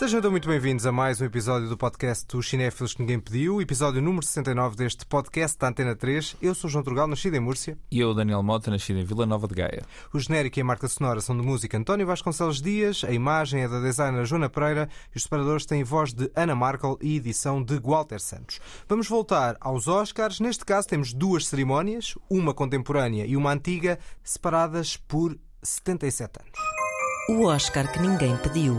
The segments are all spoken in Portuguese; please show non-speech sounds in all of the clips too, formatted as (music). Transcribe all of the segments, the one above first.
Sejam então muito bem-vindos a mais um episódio do podcast dos Cinéfilos que Ninguém Pediu, episódio número 69 deste podcast da Antena 3. Eu sou João Trugal, nascido em Múrcia. E eu, Daniel Mota, nascido em Vila Nova de Gaia. O genérico e a marca sonora são de música António Vasconcelos Dias, a imagem é da designer Joana Pereira e os separadores têm voz de Ana Markel e edição de Walter Santos. Vamos voltar aos Oscars. Neste caso temos duas cerimónias, uma contemporânea e uma antiga, separadas por 77 anos. O Oscar que ninguém pediu.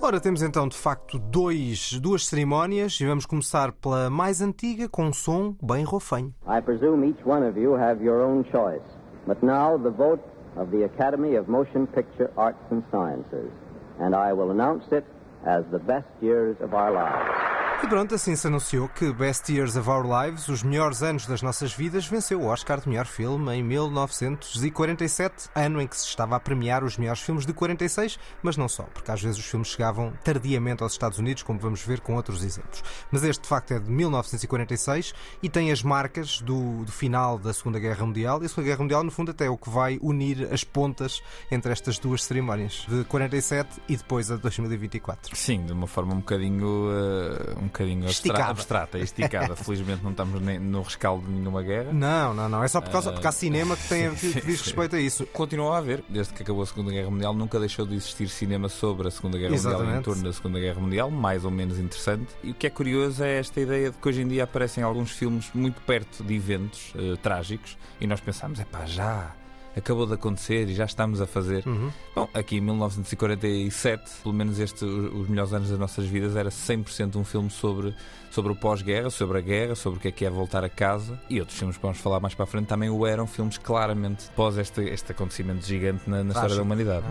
Ora, temos então de facto dois, duas cerimónias e vamos começar pela mais antiga com um som bem rofanho. I presume each one of you have your own choice. But now the vote of the Academy of Motion Picture Arts and Sciences. And I will announce it as the best years of our lives. E pronto, assim se anunciou que Best Years of Our Lives, os melhores anos das nossas vidas, venceu o Oscar de melhor filme em 1947, ano em que se estava a premiar os melhores filmes de 46, mas não só, porque às vezes os filmes chegavam tardiamente aos Estados Unidos, como vamos ver com outros exemplos. Mas este de facto é de 1946 e tem as marcas do, do final da Segunda Guerra Mundial. E a Segunda Guerra Mundial, no fundo, até é o que vai unir as pontas entre estas duas cerimónias, de 47 e depois a de 2024. Sim, de uma forma um bocadinho. Uh, bocadinho Esticada. abstrata esticada. (laughs) Felizmente não estamos nem no rescaldo de nenhuma guerra. Não, não, não. É só por causa, porque há cinema que, tem, que diz respeito a isso. Continua a haver, desde que acabou a Segunda Guerra Mundial, nunca deixou de existir cinema sobre a Segunda Guerra Mundial e em Exatamente. torno da Segunda Guerra Mundial, mais ou menos interessante. E o que é curioso é esta ideia de que hoje em dia aparecem alguns filmes muito perto de eventos eh, trágicos e nós pensamos, é pá, já. Acabou de acontecer e já estamos a fazer. Uhum. Bom, aqui em 1947, pelo menos este, os melhores anos das nossas vidas, era 100% um filme sobre, sobre o pós-guerra, sobre a guerra, sobre o que é que é voltar a casa. E outros filmes que vamos falar mais para a frente também o eram, filmes claramente pós este, este acontecimento gigante na, na história da humanidade.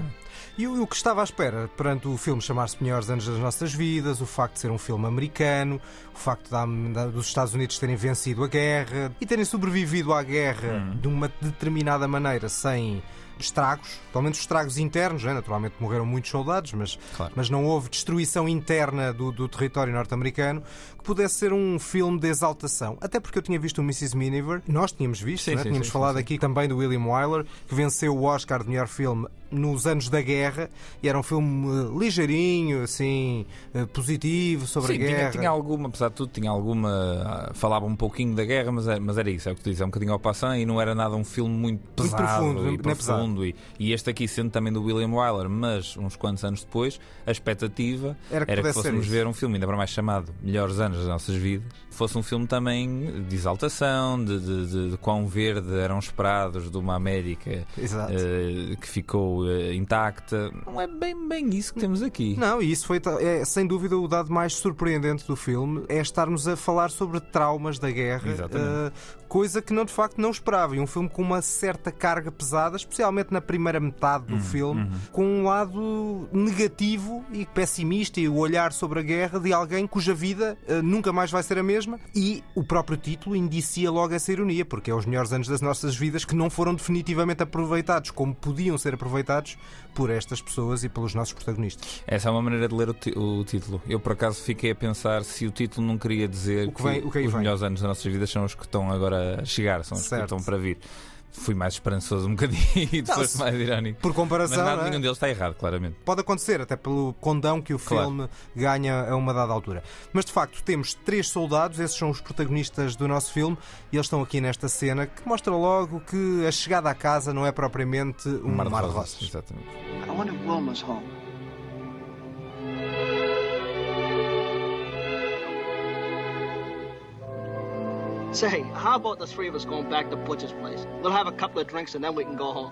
E o, o que estava à espera perante o filme chamar-se Melhores Anos das Nossas Vidas, o facto de ser um filme americano, o facto da- da- dos Estados Unidos terem vencido a guerra e terem sobrevivido à guerra Hum. de uma determinada maneira sem estragos, pelo menos estragos internos, né? naturalmente morreram muitos soldados, mas, Claro. mas não houve destruição interna do, do território norte-americano, pudesse ser um filme de exaltação. Até porque eu tinha visto o Mrs. Miniver, nós tínhamos visto, Sim, né? sim, tínhamos sim, falado aqui também do William Wyler, que venceu o Oscar de melhor filme nos anos da guerra, e era um filme eh, ligeirinho, assim, eh, positivo sobre Sim, a guerra. tinha, tinha alguma, apesar de tudo, tinha alguma. ah, Falava um pouquinho da guerra, mas era, mas era isso, é o que tu dizes, é um bocadinho ao passant e não era nada um filme muito pesado profundo, e pesado. profundo. E, e este aqui, sendo também do William Wyler, mas uns quantos anos depois, a expectativa Era que era que fôssemos ver um filme, ainda para mais chamado Melhores Anos das Nossas Vidas, fosse um filme também de exaltação, de, de, de, de quão verde eram esperados de uma América eh, que ficou eh, intacta. Não é bem, bem isso que temos aqui. Não, e isso foi é, sem dúvida o dado mais surpreendente do filme é estarmos a falar sobre traumas da guerra, coisa que não de facto não esperava. E um filme com uma certa carga pesada, especialmente na primeira metade do filme, com um lado negativo e pessimista e o olhar sobre a guerra de alguém cuja vida eh, nunca mais vai ser a mesma. E o próprio título indicia logo essa ironia, porque é os melhores anos das nossas vidas que não foram definitivamente aproveitados como podiam ser aproveitados por estas pessoas e pelos nossos protagonistas. Essa é uma maneira de ler o, o título. Eu, por acaso, fiquei a pensar se o título não queria dizer O que vem- o que os vem. melhores anos das nossas vidas são os que estão agora a chegar, são os Certo. que estão para vir. Fui mais esperançoso um bocadinho (laughs) e depois mais irónico. Por Mas comparação, nada, não é? nenhum deles está errado, claramente. pode acontecer, até pelo condão que o Claro. filme ganha a uma dada altura. Mas de facto, temos três soldados, esses são os protagonistas do nosso filme, e eles estão aqui nesta cena que mostra logo que a chegada à casa não é propriamente um mar, de rosas. Exatamente. I wonder if Wilma's home. Say, how about the three of us going back to Butcher's place? We'll have a couple of drinks and then we can go home.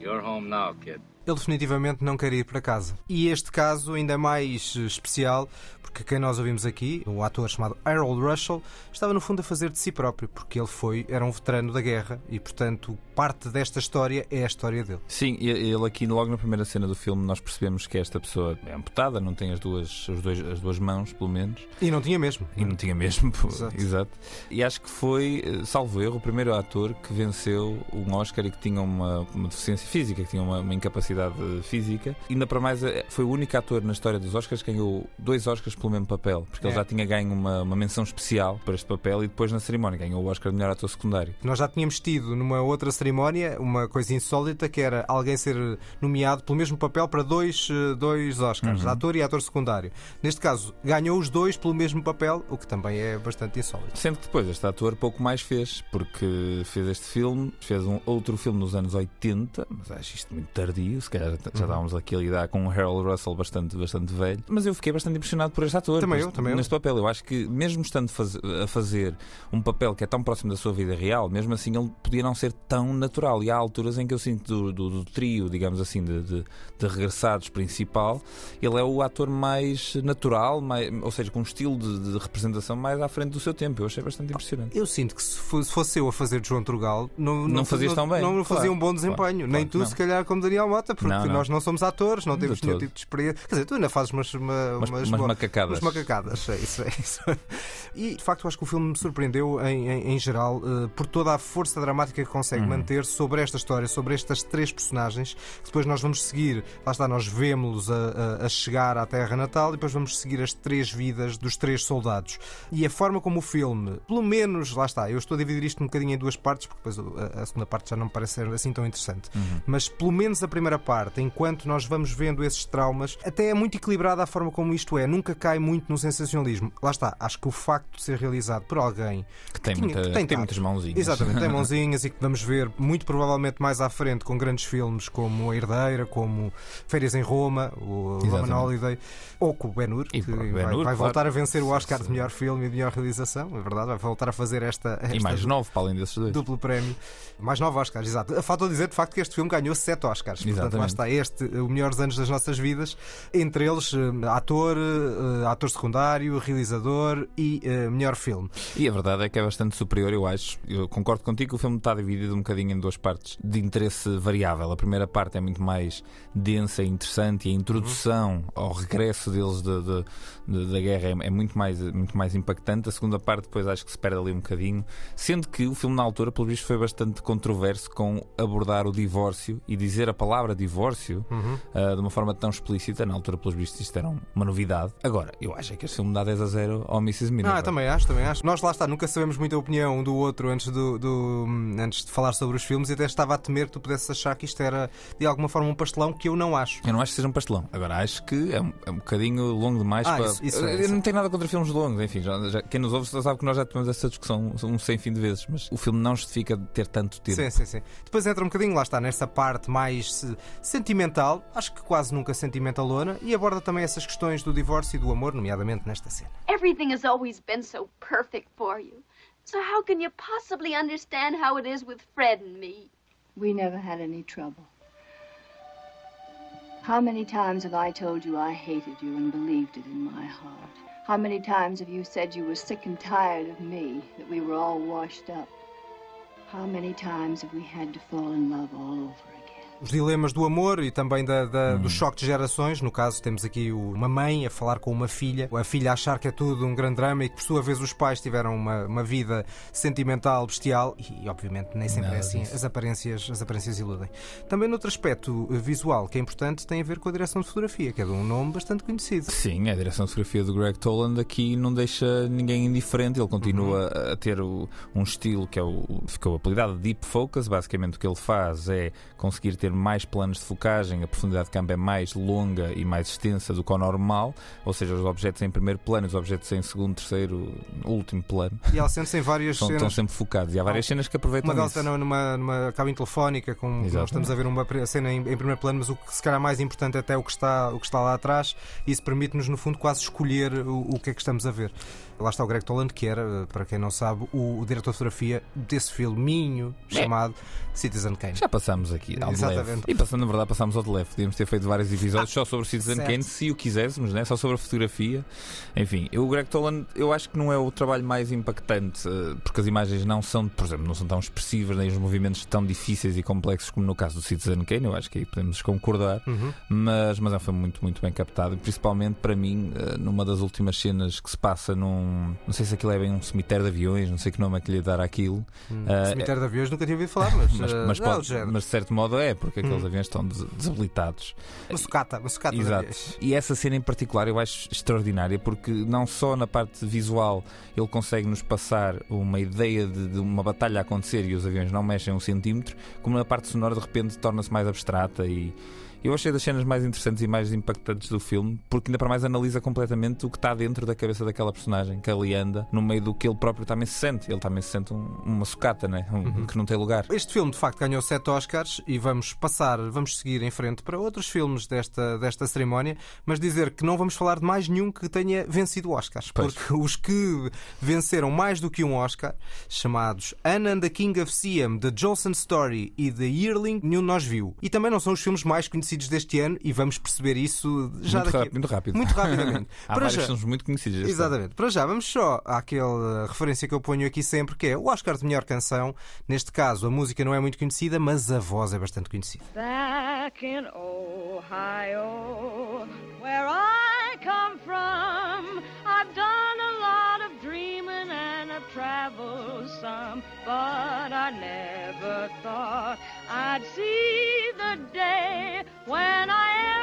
You're home now, kid. Ele definitivamente não quer ir para casa. E este caso ainda é mais eh, especial porque quem nós ouvimos aqui, o ator chamado Harold Russell, estava no fundo a fazer de si próprio, porque ele foi, era um veterano da guerra e, portanto, parte desta história é a história dele. Sim, ele aqui, logo na primeira cena do filme, nós percebemos que esta pessoa é amputada, não tem as duas, os dois, as duas mãos, pelo menos. E não tinha mesmo. E não tinha mesmo, Exato. exato. E acho que foi, salvo erro, o primeiro ator que venceu um Oscar e que tinha uma, uma deficiência física, que tinha uma, uma incapacidade capacidade física. Ainda para mais, eh, foi o único ator na história dos Oscars que ganhou dois Oscars pelo mesmo papel, porque É. ele já tinha ganho uma, uma menção especial para este papel e depois na cerimónia ganhou o Oscar de melhor ator secundário. Nós já tínhamos tido numa outra cerimónia uma coisa insólita que era alguém ser nomeado pelo mesmo papel para dois, eh, dois Oscars, Uhum. ator e ator secundário. Neste caso, ganhou os dois pelo mesmo papel, o que também é bastante insólito. Sendo que depois este ator pouco mais fez, porque fez este filme, fez um outro filme nos anos 80, mas acho isto muito tardio, se calhar já, já Uhum. estávamos aqui a lidar com um Harold Russell bastante, bastante velho. Mas eu fiquei bastante impressionado por este ator. Também eu, também eu. Neste papel, eu acho que mesmo estando faz- a fazer um papel que é tão próximo da sua vida real, mesmo assim ele podia não ser tão natural. E há alturas em que eu sinto do, do- do trio, digamos assim, de, de, de regressados principal, ele é o ator mais natural, mais, ou seja, com um estilo de, de representação mais à frente do seu tempo. Eu achei bastante impressionante. Eu sinto que se fo- se fosse eu a fazer João Trugal, não, Não fazias tão bem. Não fazia Claro, um bom desempenho. claro Nem tu, não. se calhar, como Daniel Mota, porque Não, não. nós não somos atores, não temos nenhum tipo de experiência. Quer dizer, tu ainda fazes umas, uma- Umas- umas, macacadas. Umas macacadas, é isso, é isso. E de facto, acho que o filme me surpreendeu em, em- em geral eh, por toda a força dramática que consegue Uhum. manter sobre esta história, sobre estas três personagens, que depois nós vamos seguir, lá está, nós vemos-los a, a- a chegar à Terra Natal e depois vamos seguir as três vidas dos três soldados. E a forma como o filme, pelo menos, lá está, eu estou a dividir isto um bocadinho em duas partes, porque depois a, a segunda parte já não me parece ser assim tão interessante. Mas pelo menos a primeira parte, enquanto nós vamos vendo esses traumas, até é muito equilibrada a forma como isto é, nunca cai muito no sensacionalismo. Lá está, acho que o facto de ser realizado por alguém Que tem, tinha- muita- que que tem tem muitas mãozinhas. Exatamente, tem (laughs) mãozinhas e que vamos ver muito provavelmente mais à frente com grandes filmes como A Herdeira, como Férias em Roma, o Exatamente. Roman Holiday, ou com o Ben Hur, E que Ben vai, vai claro. voltar a vencer o Oscar de melhor filme e de melhor realização, é verdade, vai voltar a fazer esta, E esta mais nove para além desses dois. duplo prémio. Mais nove Oscars, exato. Falta dizer de facto que este filme ganhou sete Oscars. Portanto, lá Exatamente. está este, o melhores anos das nossas vidas. Entre eles, eh, ator, eh, ator secundário, realizador e eh, melhor filme. E a verdade é que é bastante superior, eu acho. Eu concordo contigo que o filme está dividido um bocadinho em duas partes de interesse variável. A primeira parte é muito mais densa e interessante e a introdução ao regresso deles de- de- de- da guerra é, é muito, mais, muito mais impactante. A segunda parte, depois, acho que se perde ali um bocadinho. Sendo que o filme, na altura, pelo visto, foi bastante controverso com abordar o divórcio e dizer a palavra divórcio ah, de uma forma tão explícita. Na altura, pelos vistos, isto era um- uma novidade. Agora, eu acho é que este filme dá 10 a 0 ao Mrs. Miniver. Ah, também acho, também acho. Nós lá está, nunca sabemos muito a opinião um do outro antes, do, do- antes de falar sobre os filmes e até estava a temer que tu pudesses achar que isto era de alguma forma um pastelão que eu não acho. Eu não acho que seja um pastelão. Agora, acho que é um, é um bocadinho longo demais Ah, para. Isso- isso é, eu isso não tenho nada contra filmes longos, enfim. Já, já- quem nos ouve já sabe que nós já tivemos essa discussão um sem fim de vezes, mas o filme não justifica ter tanto tempo. Sim, sim, sim. Depois entra um bocadinho, lá está, nessa parte mais se- sentimental, acho que quase nunca sentimentalona, e aborda também essas questões do divórcio e do amor, nomeadamente nesta cena. Everything has always been so perfect for you. So how can you possibly understand how it is with Fred and me? We never had any trouble. How many times have I told you I hated you and believed it in my heart? How many times have you said you were sick and tired of me, that we were all washed up? How many times have we had to fall in love all over again? Os dilemas do amor e também da, da- do choque de gerações. No caso, temos aqui uma mãe a falar com uma filha, a filha a achar que é tudo um grande drama e que, por sua vez, os pais tiveram uma, uma vida sentimental bestial e, obviamente, nem sempre é Nada assim. disso. As aparências, as aparências iludem. Também, noutro aspecto visual que é importante, tem a ver com a direção de fotografia, que é de um nome bastante conhecido. Sim, a direção de fotografia do Greg Toland aqui não deixa ninguém indiferente. Ele continua Uhum. a- a ter o- um estilo que é o, ficou apelidado de Deep Focus. Basicamente, o que ele faz é conseguir ter mais planos de focagem, a profundidade de campo é mais longa e mais extensa do que o normal, ou seja, os objetos em primeiro plano, os objetos em segundo, terceiro, último plano, E sente-se em várias estão, cenas. estão sempre focados. E há várias cenas que aproveitam Uma isso. está numa, numa cabine telefónica, com nós estamos a ver uma cena em, em primeiro plano, mas o que se calhar mais importante é até o que está, o que está lá atrás. Isso permite-nos, no fundo, quase escolher o, o que é que estamos a ver. Lá está o Greg Toland, que era, para quem não sabe, o, o diretor de fotografia desse filminho chamado Citizen Kane. Já passámos aqui ao Exatamente. E passando, na verdade, passámos ao de leve. Podíamos ter feito vários episódios só sobre Citizen certo. Kane, se o quiséssemos, né? só sobre a fotografia. Enfim, o Greg Toland, eu acho que não é o trabalho mais impactante, eh, porque as imagens não são, por exemplo, não são tão expressivas, nem os movimentos tão difíceis e complexos como no caso do Citizen Kane. Eu acho que aí podemos concordar. Uhum. Mas, mas é um filme muito, muito bem captado, e principalmente para mim, eh, numa das últimas cenas que se passa num. Não sei se aquilo é bem um cemitério de aviões, não sei que nome é que lhe dar àquilo. Eh, Cemitério de aviões nunca tinha ouvido falar, (laughs) mas, mas, eh, mas, é pode- mas de certo modo é, porque aqueles aviões estão des- desabilitados. Uma sucata, uma sucata de Exato. aviões. E essa cena em particular eu acho extraordinária porque não só na parte visual ele consegue nos passar uma ideia de, de uma batalha a acontecer e os aviões não mexem um centímetro, como na parte sonora de repente torna-se mais abstrata e eu achei das cenas mais interessantes e mais impactantes do filme porque ainda para mais analisa completamente o que está dentro da cabeça daquela personagem que ali anda no meio do que ele próprio também se sente. Ele também se sente um- uma sucata, né? Um- que não tem lugar. Este filme, de facto, ganhou sete Oscars e vamos passar, vamos seguir em frente para outros filmes desta, desta cerimónia, mas dizer que não vamos falar de mais nenhum que tenha vencido Oscars, Pois. porque os que venceram mais do que um Oscar, chamados Anna and the King of Siam, The Jolson Story e The Yearling, nenhum de nós viu. E também não são os filmes mais conhecidos deste ano e vamos perceber isso já muito, daqui. rápido, muito rápido. Muito rapidamente. (laughs) Há Para já- filmes muito conhecidos. este ano. Exatamente. Para já, vamos só àquela referência que eu ponho aqui sempre, que é o Oscar de melhor canção. Neste caso, a música não é muito conhecida, mas a voz é bastante conhecida. Back in Ohio, where I come from, but I never thought I'd see the day when I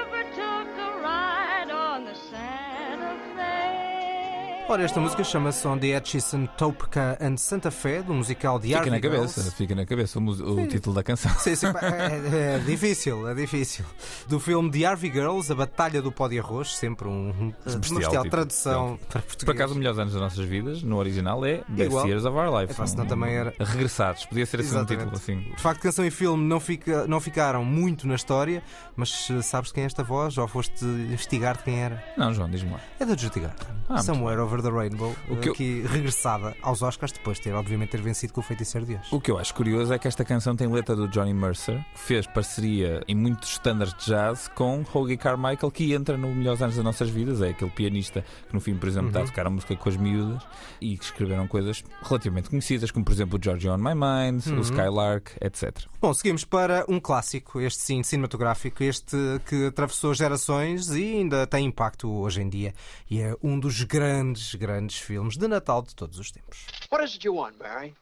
Ora, esta música chama-se On the Atchison, Topeka and Santa Fe, do musical The Fica na cabeça, Girls. fica na cabeça o, o título da canção. Sim, sim, pá, é, é difícil, é difícil. Do filme The Harvey Girls, A Batalha do Pó de Arroz, sempre um, uma Bestial tradução para português. Por acaso, os melhores anos das nossas vidas, no original, é Best Igual. Years of Our Life. Epá, senão também era- (laughs) Regressados, podia ser assim um título assim. De facto, canção e filme não, fica, não ficaram muito na história, mas eh, sabes quem é esta voz? Ou foste investigar de quem era? Não, João, diz-me lá. É da Judy Garland. Ah, Somewhere Over the Rainbow, O que eu- aqui regressada aos Oscars, depois de ter, obviamente, ter vencido com o Feiticeiro de Oz. O que eu acho curioso é que esta canção tem letra do Johnny Mercer, que fez parceria em muitos standards de jazz com Hoagie Carmichael, que entra no Melhores Anos das Nossas Vidas. É aquele pianista que, no fim, por exemplo, está a tocar a música com as miúdas e que escreveram coisas relativamente conhecidas, como, por exemplo, o Georgie on My Mind, o Skylark, etc. Bom, seguimos para um clássico, este sim, cinematográfico, este que atravessou gerações e ainda tem impacto hoje em dia. E é um dos grandes, grandes filmes de Natal de todos os tempos. What is it you want, Barry?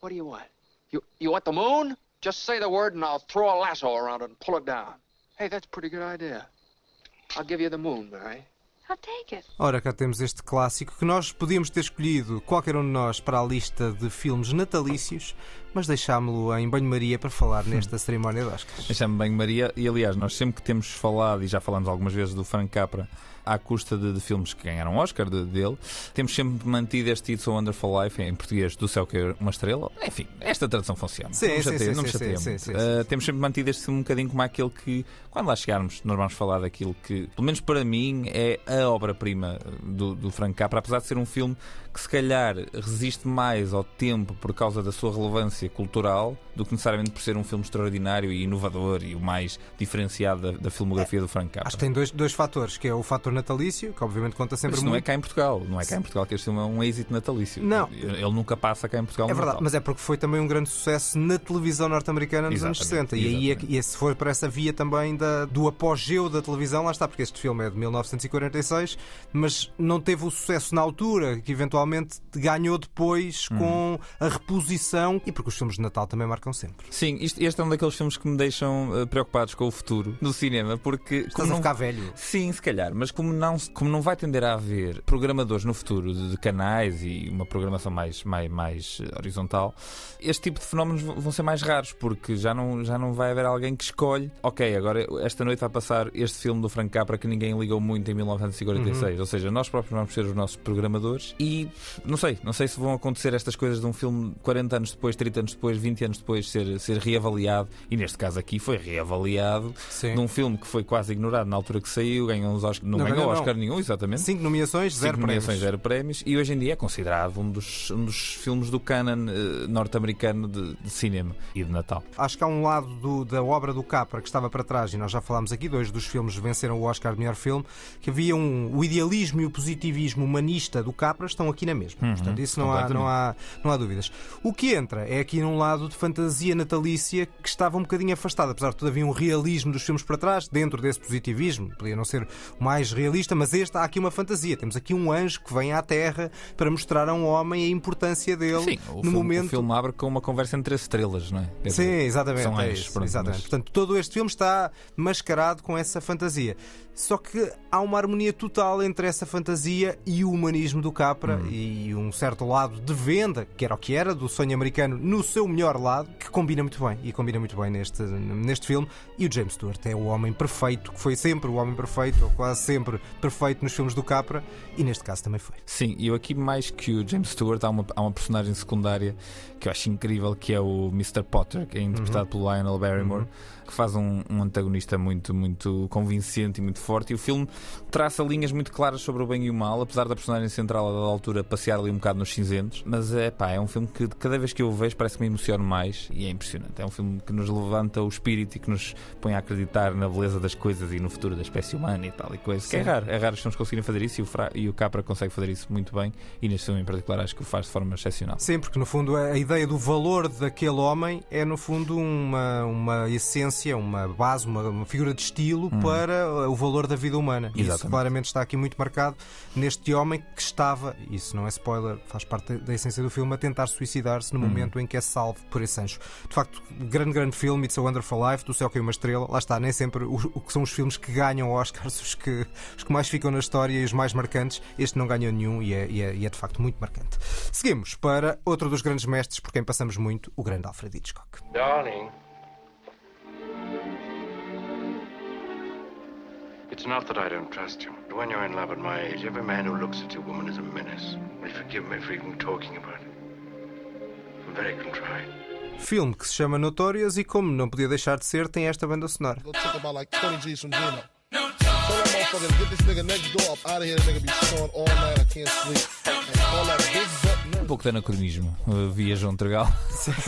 What do you want? You you want the moon? Just say the word and I'll throw a lasso around it and pull it down. Hey, that's a pretty good idea. I'll give you the moon, Barry. I'll take it. Ora, cá temos este clássico que nós podíamos ter escolhido, qualquer um de nós, para a lista de filmes natalícios, mas deixámo-lo em banho-maria para falar nesta cerimónia de Oscars. Deixa-me bem, Maria. E aliás, nós sempre que temos falado, e já falamos algumas vezes do Frank Capra, à custa de, de filmes que ganharam Oscar de- dele, temos sempre mantido este It's a Wonderful Life em português do céu que é uma estrela. Enfim, esta tradução funciona. Sim, não sim, me chateia sim, sim, Uh, temos sempre mantido este filme um bocadinho como aquele que, quando lá chegarmos, nós vamos falar daquilo que, pelo menos para mim, é a obra-prima do, do Frank Capra, apesar de ser um filme que se calhar resiste mais ao tempo por causa da sua relevância cultural do que necessariamente por ser um filme extraordinário e inovador e o mais diferenciado da, da filmografia do Frank Capra. Acho que tem dois, dois fatores, que é o fator natalício, que obviamente conta sempre Mas muito. não é cá em Portugal, não é cá em Portugal que este filme é um êxito natalício. Não. Ele nunca passa cá em Portugal É verdade, Natal. mas é porque foi também um grande sucesso na televisão norte-americana nos anos Exatamente, 60. E aí, é exatamente. e se for por essa via também da, do apogeu da televisão, lá está, porque este filme é de 1946, mas não teve o sucesso na altura, que eventualmente ganhou depois Uhum. com a reposição, e porque os filmes de Natal também marcam sempre. Sim, isto- este é um daqueles filmes que me deixam eh, preocupados com o futuro do cinema, porque Estás como a não- ficar velho. Sim, se calhar, mas como não, como não vai tender a haver programadores no futuro de, de canais e uma programação mais, mais, mais eh, horizontal, este tipo de fenómenos vão ser mais raros, porque já não, já não vai haver alguém que escolhe, ok, agora esta noite vai passar este filme do Frank Capra que ninguém ligou muito em 1946. Ou seja, nós próprios vamos ser os nossos programadores e não sei, não sei se vão acontecer estas coisas de um filme 40 anos depois, 30 anos depois, 20 anos depois ser, ser reavaliado, e neste caso aqui foi reavaliado Sim. num filme que foi quase ignorado na altura que saiu, ganhou uns Oscar, não, Não ganhou não. Oscar nenhum, exatamente. Cinco nomeações, zero Cinco nomeações, prémios. zero prémios, e hoje em dia é considerado um dos, um dos filmes do canon eh, norte-americano de, de cinema e de Natal. Acho que há um lado do- da obra do Capra que estava para trás, e nós já falámos aqui, dois dos filmes venceram o Oscar de melhor filme, que havia um, o idealismo e o positivismo humanista do Capra estão aqui na mesma. Portanto, isso não há, não, há, não há dúvidas. O que entra é aqui num lado de fantasia fantasia natalícia que estava um bocadinho afastada. Apesar de tudo, havia um realismo dos filmes para trás, dentro desse positivismo. Podia não ser o mais realista, mas este há aqui uma fantasia. Temos aqui um anjo que vem à Terra para mostrar a um homem a importância dele Sim, o no filme, momento. o filme abre com uma conversa entre estrelas, não é? Sim, exatamente. São é anjos, isso, pronto, exatamente. mas- Portanto, todo este filme está mascarado com essa fantasia. Só que há uma harmonia total entre essa fantasia e o humanismo do Capra Uhum. e um certo lado de venda, que era o que era, do sonho americano, no seu melhor lado, que combina muito bem. E combina muito bem neste, neste filme. E o James Stewart é o homem perfeito, que foi sempre o homem perfeito, ou quase sempre perfeito nos filmes do Capra, e neste caso também foi. Sim, e eu aqui mais que o James Stewart há uma, há uma personagem secundária que eu acho incrível que é o Mr. Potter, que é interpretado pelo Lionel Barrymore, que faz um, um antagonista muito, muito convincente e muito forte. E o filme traça linhas muito claras sobre o bem e o mal, apesar da personagem central a dada altura passear ali um bocado nos cinzentos. Mas é pá, é um filme que cada vez que eu o vejo parece que me emociono mais e é impressionante. É um filme que nos levanta o espírito e que nos põe a acreditar na beleza das coisas e no futuro da espécie humana e tal e coisa. Que é raro, é raro os filmes conseguirem fazer isso e o, Fra- e o Capra consegue fazer isso muito bem e neste filme em particular acho que o faz de forma excepcional. Sim, porque no fundo a ideia do valor daquele homem é no fundo uma, uma essência, uma base, uma, uma figura de estilo para o valor da vida humana. E Isso Exatamente. claramente está aqui muito marcado neste homem que estava, isso não é spoiler, faz parte da essência do filme, a tentar suicidar-se no momento em que é salvo por esse anjo. De facto, grande, grande filme, It's a Wonderful Life, do céu que é uma estrela, lá está, nem sempre o, o que são os filmes que ganham Oscars, (laughs) os que, os que mais ficam na história e os mais marcantes, este não ganhou nenhum e é, e é- e é de facto muito marcante. Seguimos para outro dos grandes mestres por quem passamos muito, o grande Alfred Hitchcock. Darling. It's not that I don't trust you. But when you're in love at my age, every man who looks at you, woman, is a menace. Will you forgive me for even talking about it? I'm very contrite. Filme que se chama Notorious e, como não podia deixar de ser, tem esta banda sonora. Go took about like 20 G's from Gino. Tell that motherfucker to get this nigga next door up out of here. That nigga be snoring all night. I can't sleep. And all that big butt Um pouco de anacronismo. Uh, Via João Tregal.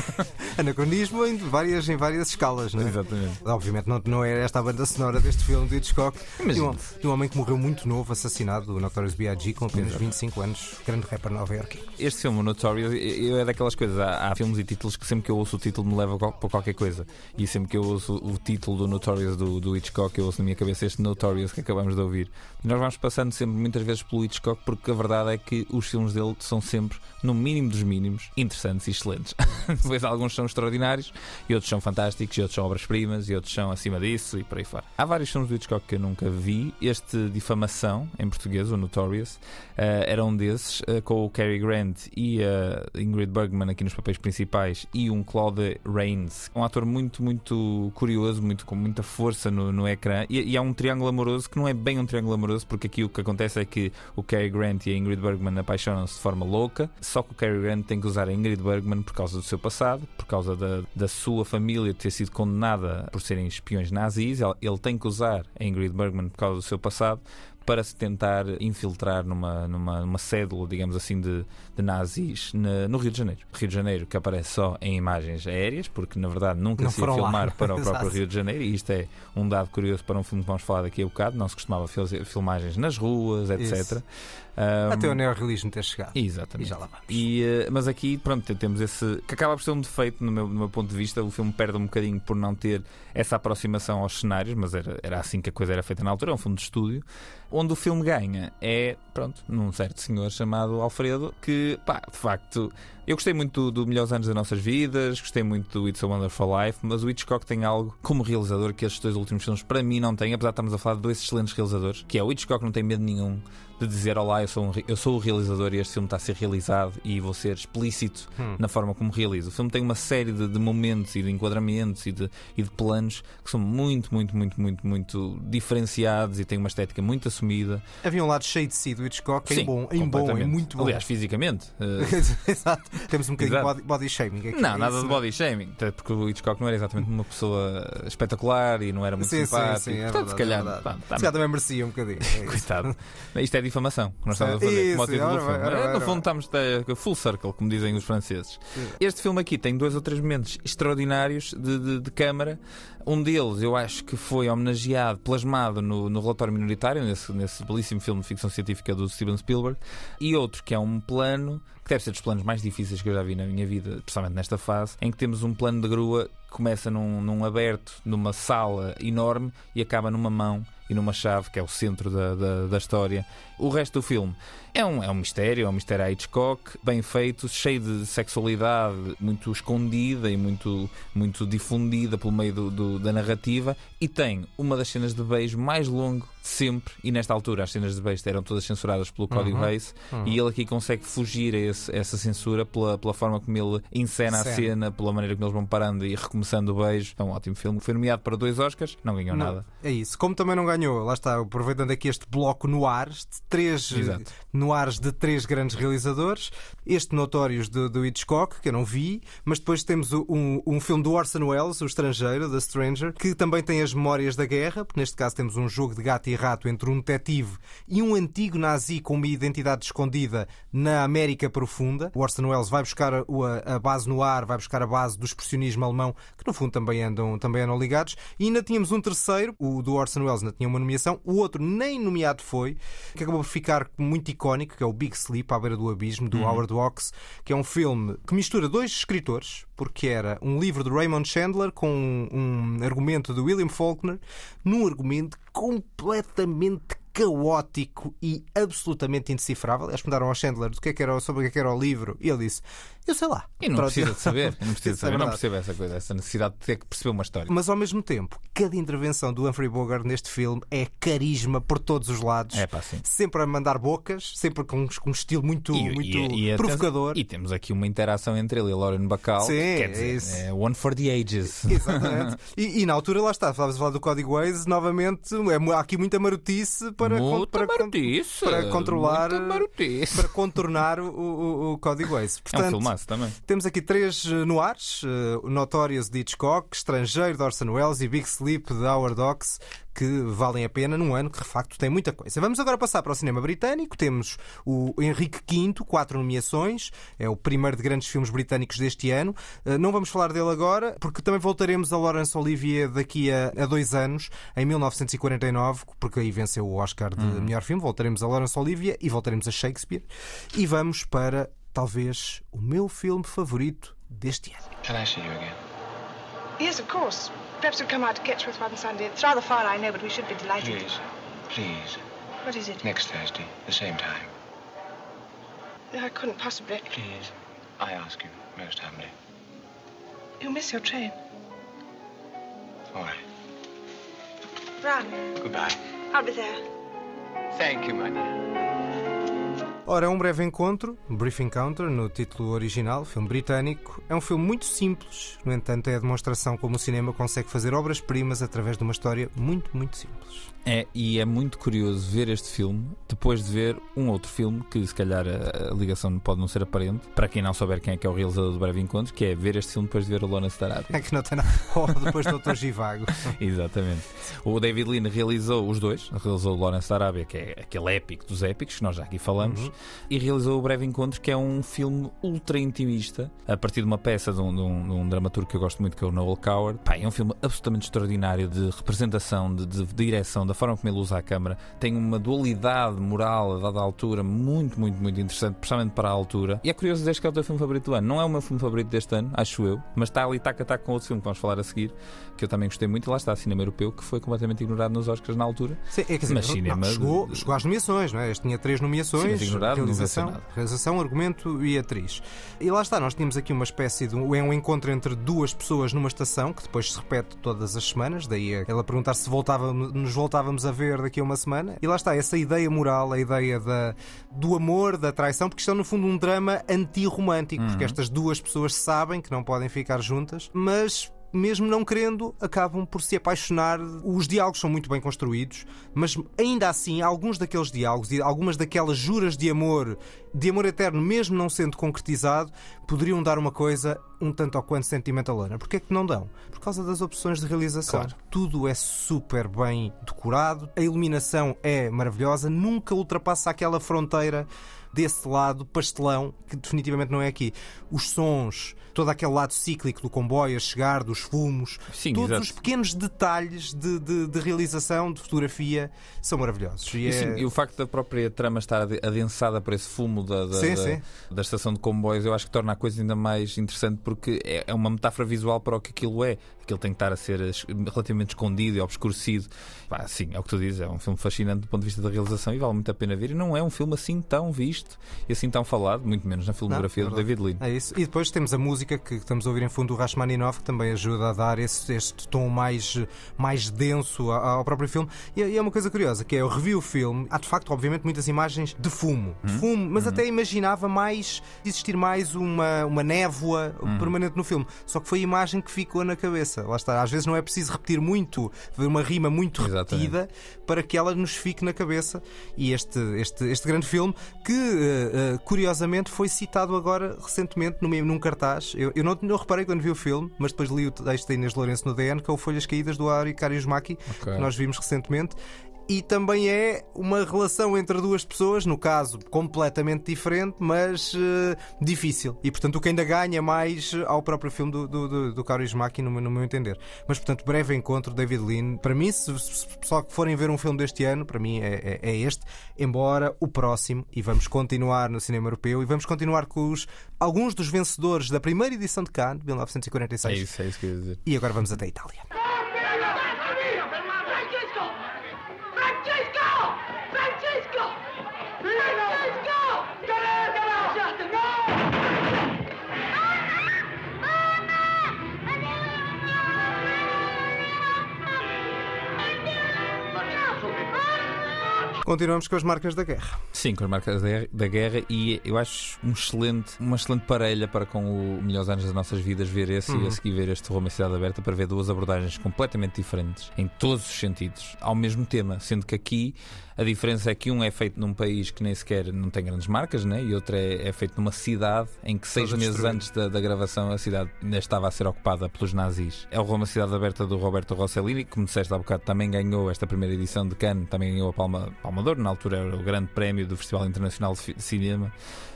(laughs) Anacronismo em várias, em várias escalas, não é? Exatamente. Obviamente não, não é esta a banda sonora deste filme de Hitchcock. De um, de um homem que morreu muito novo, assassinado, o Notorious B.I.G., com apenas 25 anos, grande rapper nova-iorquino. Este filme, o Notorious, é daquelas coisas. Há, há filmes e títulos que sempre que eu ouço o título me leva para qualquer coisa. E sempre que eu ouço o título do Notorious do, do Hitchcock, eu ouço na minha cabeça este Notorious que acabamos de ouvir. E nós vamos passando sempre, muitas vezes, pelo Hitchcock, porque a verdade é que os filmes dele são sempre, no mínimo dos mínimos, interessantes e excelentes. (laughs) Depois alguns são extraordinários, e outros são fantásticos, e outros são obras-primas, e outros são acima disso, e por aí fora. Há vários filmes do Hitchcock que eu nunca vi. Este Difamação, em português, o Notorious, eh, era um desses, eh, com o Cary Grant e a Ingrid Bergman aqui nos papéis principais, e um Claude Rains, um ator muito, muito curioso, muito, com muita força no, no ecrã. E, e há um triângulo amoroso que não é bem um triângulo amoroso, porque aqui o que acontece é que o Cary Grant e a Ingrid Bergman apaixonam-se de forma louca, só que o Cary Grant tem que usar a Ingrid Bergman por causa do seu passado, por causa da, da sua família ter sido condenada por serem espiões nazis. Ele, tem que usar a Ingrid Bergman por causa do seu passado para se tentar infiltrar numa, numa, numa cédula, digamos assim, de, de nazis na- no Rio de Janeiro. Rio de Janeiro que aparece só em imagens aéreas, porque na verdade nunca Não se ia foram lá. filmar para (laughs) o próprio. Rio de Janeiro, e isto é um dado curioso para um filme que vamos falar daqui a bocado. Não se costumava fazer filmagens nas ruas, etc. Isso. Um, Até o neorrealismo ter chegado. Exatamente. E já lá vamos. E, eh, mas aqui, pronto, temos esse. que acaba por ser um defeito, no meu, no meu ponto de vista. O filme perde um bocadinho por não ter essa aproximação aos cenários, mas era, era assim que a coisa era feita na altura. É um filme de estúdio. Onde o filme ganha é, pronto, num certo senhor chamado Alfredo, que, pá, de facto. Eu gostei muito do, do Melhores Anos das Nossas Vidas, gostei muito do It's a Wonderful Life, mas o Hitchcock tem algo como realizador que estes dois últimos filmes para mim não têm, apesar de estarmos a falar de dois excelentes realizadores, que é o Hitchcock não tem medo nenhum de dizer olá, eu sou, um eu sou o realizador e este filme está a ser realizado e vou ser explícito Hum. na forma como realizo. O filme tem uma série de, de momentos e de enquadramentos e de, e de planos que são muito, muito, muito, muito, muito diferenciados e têm uma estética muito assumida. Havia um lado cheio de si do Hitchcock, em Sim, bom, em bom, em muito bom. Aliás, fisicamente. eh, (laughs) Exato. Temos um bocadinho de body, shaming aqui. Não, é nada isso, de é? body shaming, até porque o Hitchcock não era exatamente uma pessoa espetacular e não era muito Sim, sim, simpático. sim, é Portanto, verdade, se calhar, é pá, tá Se calhar também merecia um bocadinho. é. (laughs) Coitado. Isto é difamação que nós estamos a fazer. Isso, ora ora É, bem, no ora fundo, estamos full circle, como dizem os franceses. Este filme aqui tem dois ou três momentos extraordinários de, de, de câmara, Um deles eu acho que foi homenageado, plasmado no, no relatório minoritário, nesse, nesse belíssimo filme de ficção científica do Steven Spielberg, e outro que é um plano que deve ser dos planos mais difíceis que eu já vi na minha vida, principalmente nesta fase, em que temos um plano de grua que começa num, num aberto, numa sala enorme e acaba numa mão e numa chave, que é o centro da, da, da, história. O resto do filme é um, é um mistério, é um mistério a Hitchcock, bem feito, cheio de sexualidade, muito escondida e muito, muito difundida pelo meio do, do, da narrativa, e tem uma das cenas de beijo mais longo de sempre, e nesta altura as cenas de beijo eram todas censuradas pelo Código Uhum. Reis, Uhum. e ele aqui consegue fugir a esse- essa censura pela, pela forma como ele encena a Cena. cena, pela maneira como eles vão parando e recomeçando o beijo. É um ótimo filme. Foi nomeado para dois Oscars, não ganhou Não, nada. É isso. Como também não ganhou, lá está, aproveitando aqui este bloco no ar, de três noirs de três grandes realizadores, este Notórios do, do Hitchcock, que eu não vi, mas depois temos um, um filme do Orson Welles, O Estrangeiro, The Stranger, que também tem as memórias da guerra, porque neste caso temos um jogo de gato e rato entre um detetive e um antigo nazi com uma identidade escondida na América Profunda. O Orson Welles vai buscar a, a base no ar, vai buscar a base do expressionismo alemão, que no fundo também andam, também andam ligados. E ainda tínhamos um terceiro, o do Orson Welles, ainda tinha uma nomeação, o outro nem nomeado foi, que acabou por ficar muito icónico, que é o Big Sleep, à beira do abismo, do Uhum. Howard Hawks, que é um filme que mistura dois escritores, porque era um livro de Raymond Chandler com um, um argumento de William Faulkner, num argumento completamente caótico e absolutamente indecifrável. Eles perguntaram ao Chandler do que é que era, sobre o que é que era o livro e ele disse: Eu sei lá. E não precisa de saber. (laughs) Não, precisa de Isso é saber. não percebo essa coisa, essa necessidade de ter que perceber uma história. Mas ao mesmo tempo, cada intervenção do Humphrey Bogart neste filme é carisma por todos os lados. É pá, sim. Sempre a mandar bocas, sempre com, com um estilo muito, muito atenção- provocador. E temos aqui uma interação entre ele e Lauren Bacall. Sim, quer é dizer, isso. é one for the ages. Exatamente. (laughs) E, e na altura, lá está, estavas a falar do código Waze, novamente, é, há aqui muita marotice para, con- para, marotice, para controlar, muita marotice. para contornar o, o, o código Waze. é um Portanto, filmaço também. Temos aqui três eh, noirs: eh, o Notorious de Hitchcock, Estrangeiro de Orson Welles e Big Sleep de Howard Hawks, que valem a pena num ano que de facto tem muita coisa. Vamos agora passar para o cinema britânico. Temos o Henrique V, quatro nomeações, é o primeiro de grandes filmes britânicos deste ano. Eh, Não vamos falar dele agora, porque também voltaremos a Laurence Olivier daqui a, a dois anos, em 1949, porque aí venceu o Oscar de Hum. melhor filme. Voltaremos a Laurence Olivier e voltaremos a Shakespeare. E vamos para talvez o meu filme favorito deste ano. Can I see you again? Yes, of course. Perhaps we'll come out to Ketchworth one Sunday. It's rather far, I know, but we should be delighted. Please. Please. What is it? Next Thursday, the same time. No, I couldn't possibly. Please. I ask you most humbly. You'll miss your train. All right. Run. Goodbye. I'll be there. Thank you, my dear. Ora, Um Breve Encontro, Brief Encounter, no título original, filme britânico, é um filme muito simples, no entanto, é a demonstração como o cinema consegue fazer obras-primas através de uma história muito, muito simples. É, e é muito curioso ver este filme depois de ver um outro filme que se calhar a, a ligação pode não ser aparente. Para quem não souber quem é que é o realizador do Breve Encontro, que é ver este filme depois de ver o Lawrence da Arábia. É que não tem nada. Ou depois do Dr. Givago. (laughs) Exatamente. O David Lean realizou os dois, realizou o Lawrence da Arábia, que é aquele épico dos épicos, que nós já aqui falamos, Uhum. E realizou o Breve Encontro, que é um filme ultra intimista, a partir de uma peça de um, de um- de um dramaturgo que eu gosto muito, que é o Noel Coward. Pá, é um filme absolutamente extraordinário de representação, de, de direção, da forma como ele usa a câmara. Tem uma dualidade moral a dada altura muito, muito, muito interessante, principalmente para a altura. E é curioso dizer que é o teu filme favorito do ano. Não é o meu filme favorito deste ano, acho eu, mas está ali tac a tac com outro filme que vamos falar a seguir, que eu também gostei muito, e lá está, cinema europeu, que foi completamente ignorado nos Oscars na altura. Sim, é, dizer, mas não, cinema. chegou, chegou às nomeações, não é? Este tinha três Sim, nomeações: mas realização, nada. realização, argumento e atriz. E lá está, nós tínhamos aqui uma espécie de um, é um encontro entre duas pessoas numa estação que depois se repete todas as semanas. Daí ela perguntar se voltava, nos voltávamos a ver daqui a uma semana. E lá está, essa ideia moral, a ideia da, do amor, da traição, porque isto é no fundo um drama anti-romântico, porque Uhum. estas duas pessoas sabem que não podem ficar juntas, mas mesmo não querendo, acabam por se apaixonar. Os diálogos são muito bem construídos, mas ainda assim, alguns daqueles diálogos e algumas daquelas juras de amor, de amor eterno, mesmo não sendo concretizado, poderiam dar uma coisa um tanto ou quanto sentimentalona. Porquê é que não dão? Por causa das opções de realização. Claro. Tudo é super bem decorado, a iluminação é maravilhosa, nunca ultrapassa aquela fronteira desse lado pastelão que definitivamente não é aqui. Os sons, todo aquele lado cíclico do comboio a chegar, dos fumos, Sim, todos exato. os pequenos detalhes de, de- de realização, de fotografia, são maravilhosos. E E, é- sim, e o facto da própria trama estar ade- adensada por esse fumo da, da, Sim, da- sim. da estação de comboios, eu acho que torna a coisa ainda mais interessante porque é, é uma metáfora visual para o que aquilo é. Aquilo tem que estar a ser relativamente escondido e obscurecido. Pá, sim, é o que tu dizes, é um filme fascinante do ponto de vista da realização e vale muito a pena ver. E não é um filme assim tão visto e assim tão falado, muito menos na filmografia Não, é do David Lean. É isso. E depois temos a música que estamos a ouvir em fundo do Rachmaninoff, que também ajuda a dar esse, este tom mais, mais denso ao próprio filme. E, é- e é uma coisa curiosa, que é eu revi o filme, há de facto, obviamente, muitas imagens de fumo. De Hum? fumo, mas até imaginava mais existir mais uma, uma névoa Hum. permanente no filme. Só que foi a imagem que ficou na cabeça. Lá está. Às vezes não é preciso repetir muito, uma rima muito repetida para que ela nos fique na cabeça. E este, este, este grande filme, que eh, eh, curiosamente foi citado agora recentemente num, num cartaz. Eu, eu não, não reparei quando vi o filme, mas depois li o texto da Inês Lourenço no DN, que é o Folhas Caídas do Ari Kariusmaki, Ok. que nós vimos recentemente. E também é uma relação entre duas pessoas, no caso completamente diferente, mas eh, difícil. E portanto o que ainda ganha mais ao próprio filme do, do, do, do Kaurismäki, no, meu- no meu entender. Mas portanto, breve encontro, David Lean. Para mim, se, se só que forem ver um filme deste ano, para mim é, é- é este. Embora o próximo, e vamos continuar no cinema europeu, e vamos continuar com os, alguns dos vencedores da primeira edição de Cannes, de 1946. É isso, é isso que eu ia dizer. E agora vamos até a Itália. Continuamos com as marcas da guerra. Sim, com as marcas da guerra e eu acho um excelente, uma excelente parelha para com o Melhores Anos das Nossas Vidas ver esse e Uhum. a seguir ver este Roma Cidade Aberta para ver duas abordagens completamente diferentes em todos os sentidos, ao mesmo tema, sendo que aqui a diferença é que um é feito num país que nem sequer não tem grandes marcas, né? e outro é, é feito numa cidade em que seis meses antes da, da gravação a cidade ainda estava a ser ocupada pelos nazis. É o Roma Cidade Aberta do Roberto Rossellini, que, como disseste há bocado, também ganhou esta primeira edição de Cannes, também ganhou a Palma, Palma de Ouro, na altura era o grande prémio do Festival Internacional de Cinema,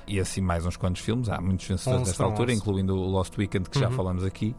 e assim mais uns quantos filmes. Há muitos vencedores desta altura, incluindo o Lost Weekend, que já Uhum. falamos aqui.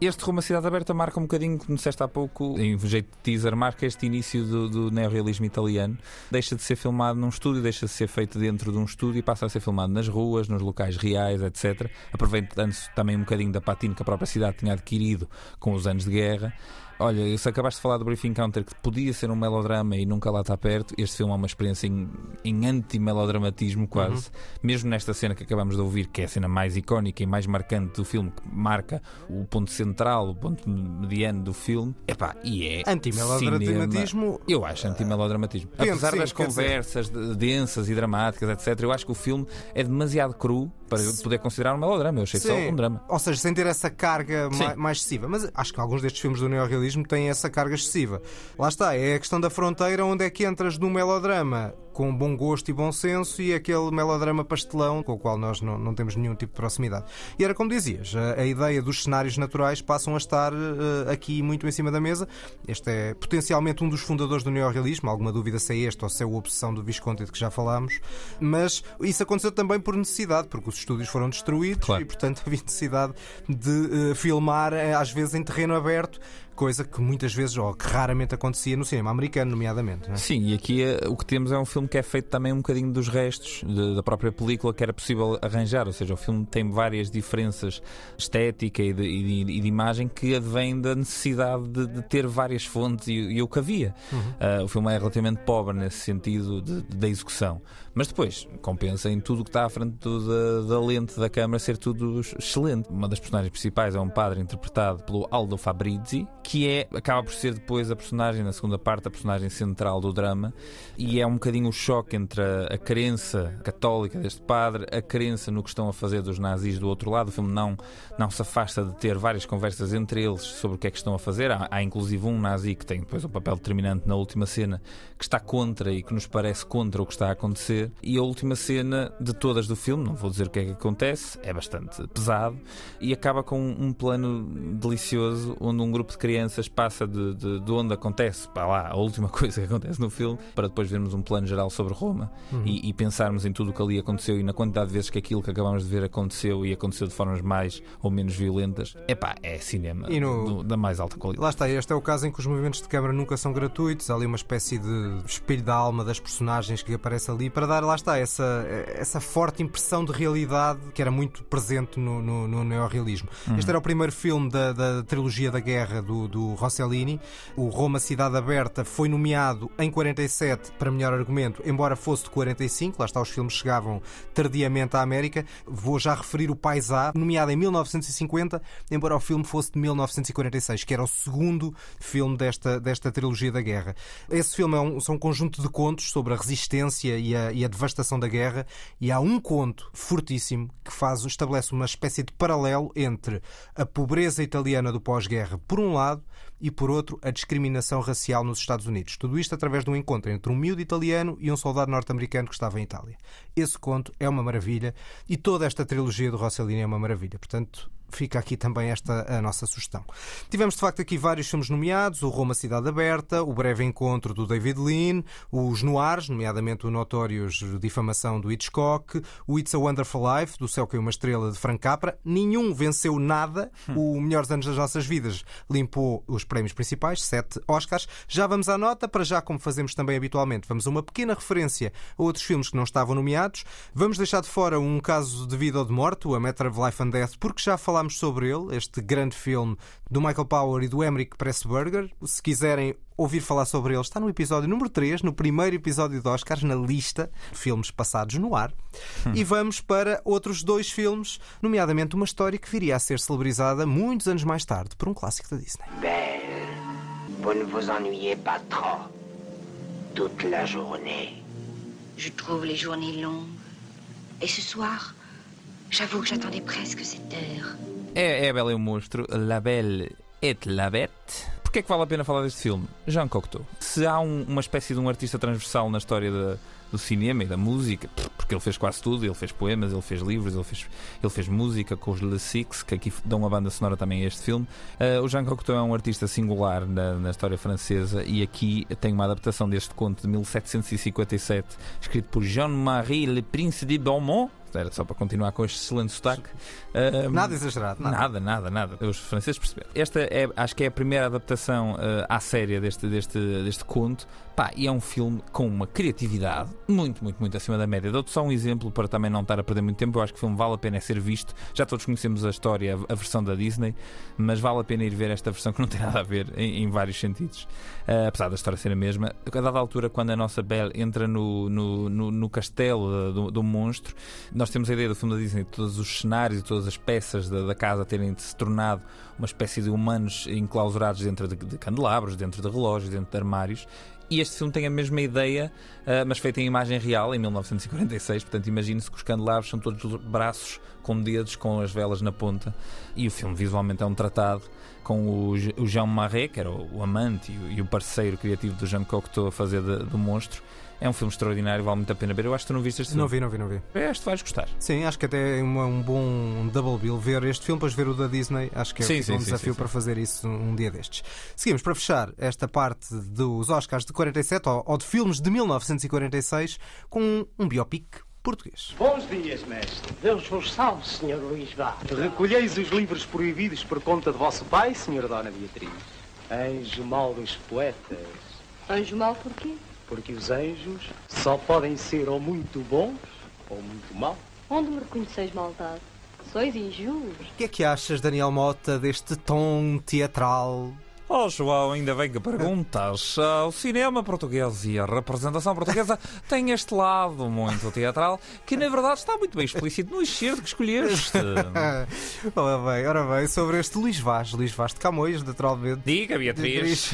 Este Roma Cidade Aberta marca um bocadinho, como disseste há pouco, em jeito de teaser, marca este início do, do neorrealismo italiano. Deixa de ser filmado num estúdio, deixa de ser feito dentro de um estúdio e passa a ser filmado nas ruas, nos locais reais, etc. Aproveitando-se também um bocadinho da patina que a própria cidade tinha adquirido com os anos de guerra. Olha, se acabaste de falar do Briefing Counter, que podia ser um melodrama e nunca lá está perto, este filme é uma experiência em, em anti-melodramatismo quase. Mesmo nesta cena que acabamos de ouvir, que é a cena mais icónica e mais marcante do filme, que marca o ponto central, o ponto mediano do filme. Epá, e é. Anti-melodramatismo- Eu acho anti-melodramatismo. Apesar sim, das dizer- conversas de- densas e dramáticas, etc., eu acho que o filme é demasiado cru para poder considerar um melodrama. Eu achei só Sim. um drama. Ou seja, sem ter essa carga Sim. ma- mais excessiva. Mas acho que alguns destes filmes do neorrealismo têm essa carga excessiva. Lá está, é a questão da fronteira onde é que entras num melodrama com bom gosto e bom senso e aquele melodrama pastelão com o qual nós não, não temos nenhum tipo de proximidade. E era como dizias, a, a ideia dos cenários naturais passam a estar eh, aqui muito em cima da mesa. Este é potencialmente um dos fundadores do neorrealismo, alguma dúvida se é este ou se é a obsessão do Visconti de que já falámos. Mas isso aconteceu também por necessidade, porque os estúdios foram destruídos e, portanto, (laughs) havia necessidade de eh, filmar, eh, às vezes, em terreno aberto, coisa que muitas vezes, ou que raramente acontecia no cinema americano, nomeadamente. é? Sim, e aqui eh, o que temos é um filme que é feito também um bocadinho dos restos de- da própria película que era possível arranjar. Ou seja, o filme tem várias diferenças estética e de, e de- e de imagem que advêm da necessidade de, de ter várias fontes e, e o que havia. Ah, o filme é relativamente pobre nesse sentido da execução. Mas depois compensa em tudo o que está à frente do- da, da lente da câmara ser tudo excelente. Uma das personagens principais é um padre interpretado pelo Aldo Fabrizi, que é, acaba por ser depois a personagem, na segunda parte, a personagem central do drama, e é um bocadinho o choque entre a, a crença católica deste padre, a crença no que estão a fazer dos nazis do outro lado. O filme não, não se afasta de ter várias conversas entre eles sobre o que é que estão a fazer. Há, há inclusive um nazi que tem depois um papel determinante na última cena, que está contra e que nos parece contra o que está a acontecer. E a última cena de todas do filme, não vou dizer o que é que acontece, é bastante pesado e acaba com um plano delicioso onde um grupo de crianças passa de, de, de onde acontece, para lá, a última (laughs) coisa que acontece no filme, para depois vermos um plano geral sobre Roma uhum. e, e, pensarmos em tudo o que ali aconteceu e na quantidade de vezes que aquilo que acabamos de ver aconteceu e aconteceu de formas mais ou menos violentas. Epá, é cinema no... do, da mais alta qualidade. Lá está, este é o caso em que os movimentos de câmara nunca são gratuitos, há ali uma espécie de espelho da alma das personagens que aparece ali para dar, lá está, essa, essa forte impressão de realidade que era muito presente no, no, no neorrealismo. Uhum. Este era o primeiro filme da, da trilogia da guerra do, do Rossellini. O Roma Cidade Aberta foi nomeado em 47 para melhor argumento, embora fosse de 45. Lá está, os filmes chegavam tardiamente à América. Vou já referir o Paisá, nomeado em 1950, embora o filme fosse de 1946, que era o segundo filme desta, desta trilogia da guerra. Esse filme é um, são um conjunto de contos sobre a resistência e a, e a devastação da guerra, e há um conto fortíssimo que faz, estabelece uma espécie de paralelo entre a pobreza italiana do pós-guerra, por um lado, e por outro, a discriminação racial nos Estados Unidos. Tudo isto através de um encontro entre um miúdo italiano e um soldado norte-americano que estava em Itália. Esse conto é uma maravilha e toda esta trilogia do Rossellini é uma maravilha. Portanto, fica aqui também esta a nossa sugestão. Tivemos de facto aqui vários filmes nomeados: o Roma Cidade Aberta, o Breve Encontro do David Lean, os Noirs, nomeadamente o Notórios Difamação do Hitchcock, o It's a Wonderful Life do Céu que é uma Estrela de Frank Capra. Nenhum venceu nada. O Melhores Anos das Nossas Vidas limpou os prémios principais, sete Oscars. Já vamos à nota, para já, como fazemos também habitualmente, vamos a uma pequena referência a outros filmes que não estavam nomeados. Vamos deixar de fora um caso de vida ou de morte, A Matter of Life and Death, porque já falámos sobre ele, este grande filme do Michael Power e do Emmerich Pressburger. Se quiserem ouvir falar sobre ele, está no episódio número 3, no primeiro episódio de Oscars, na lista de filmes passados no ar. Hum. E vamos para outros dois filmes, nomeadamente uma história que viria a ser celebrizada muitos anos mais tarde por um clássico da Disney. Belle, vous ne vous ennuyez pas trop toute la journée. Je trouve les journées longues. Et ce soir, j'avoue que j'attendais presque cette heure. É, é a Bela e o Monstro, La Belle et la Bête. Porquê é que vale a pena falar deste filme? Jean Cocteau. Se há um, uma espécie de um artista transversal na história do cinema e da música, porque ele fez quase tudo, ele fez poemas, ele fez livros, ele fez, ele fez música com os Le Six, que aqui dão uma banda sonora também a este filme. Uh, o Jean Cocteau é um artista singular na, na, história francesa e aqui tem uma adaptação deste conto de 1757, escrito por Jean-Marie Le Prince de Beaumont, era só para continuar com este excelente sotaque. Uh, nada exagerado, nada. Nada, nada, nada. Os franceses perceberam. Esta é, acho que é a primeira adaptação uh, à séria deste, deste, deste conto. Pá, e é um filme com uma criatividade muito, muito, muito acima da média. Dou-te só um exemplo para também não estar a perder muito tempo. Eu acho que o filme vale a pena ser visto. Já todos conhecemos a história, a versão da Disney, mas vale a pena ir ver esta versão que não tem nada a ver em, em vários sentidos. Uh, apesar da história ser a mesma. A dada altura, quando a nossa Belle entra no, no, no, no castelo do, do monstro, nós temos a ideia do filme da Disney, todos os cenários e todas as peças da, da casa terem se tornado uma espécie de humanos enclausurados dentro de, de candelabros, dentro de relógios, dentro de armários. E este filme tem a mesma ideia, uh, mas feita em imagem real, em 1946. Portanto, imagine-se que os candelabros são todos braços com dedos, com as velas na ponta. E o filme visualmente é um tratado com o, Jean Marais, que era o, amante e o, parceiro criativo do Jean Cocteau a fazer do monstro. É um filme extraordinário, vale muito a pena ver. Eu acho que tu não viste este filme. Não vi, não vi, não vi. Eu acho que vais gostar. Sim, acho que até é uma, um bom double bill ver este filme, depois ver o da Disney. Acho que é sim, sim, um sim, desafio para fazer isso um dia destes. Seguimos para fechar esta parte dos Oscars de 47, ou, ou de filmes de 1946, com um biopic português. Bons dias, mestre. Deus vos salve, Sr. Luís Vá. Recolheis os livros proibidos por conta de vosso pai, Sra. Dona Beatriz. Anjo mau dos poetas. Anjo mau por quê? Porque os anjos só podem ser ou muito bons ou muito maus. Onde me reconheceis maldade? Sois injuros. O que é que achas, Daniel Mota, deste tom teatral Oh, João, ainda bem que perguntas. (laughs) Ah, O cinema português e a representação portuguesa (laughs) têm este lado muito teatral que, na verdade, está muito bem explícito no excerto que escolheste. (laughs) ora bem, ora bem, sobre este Luís Vaz, Luís Vaz de Camões, naturalmente. Diga, Beatriz.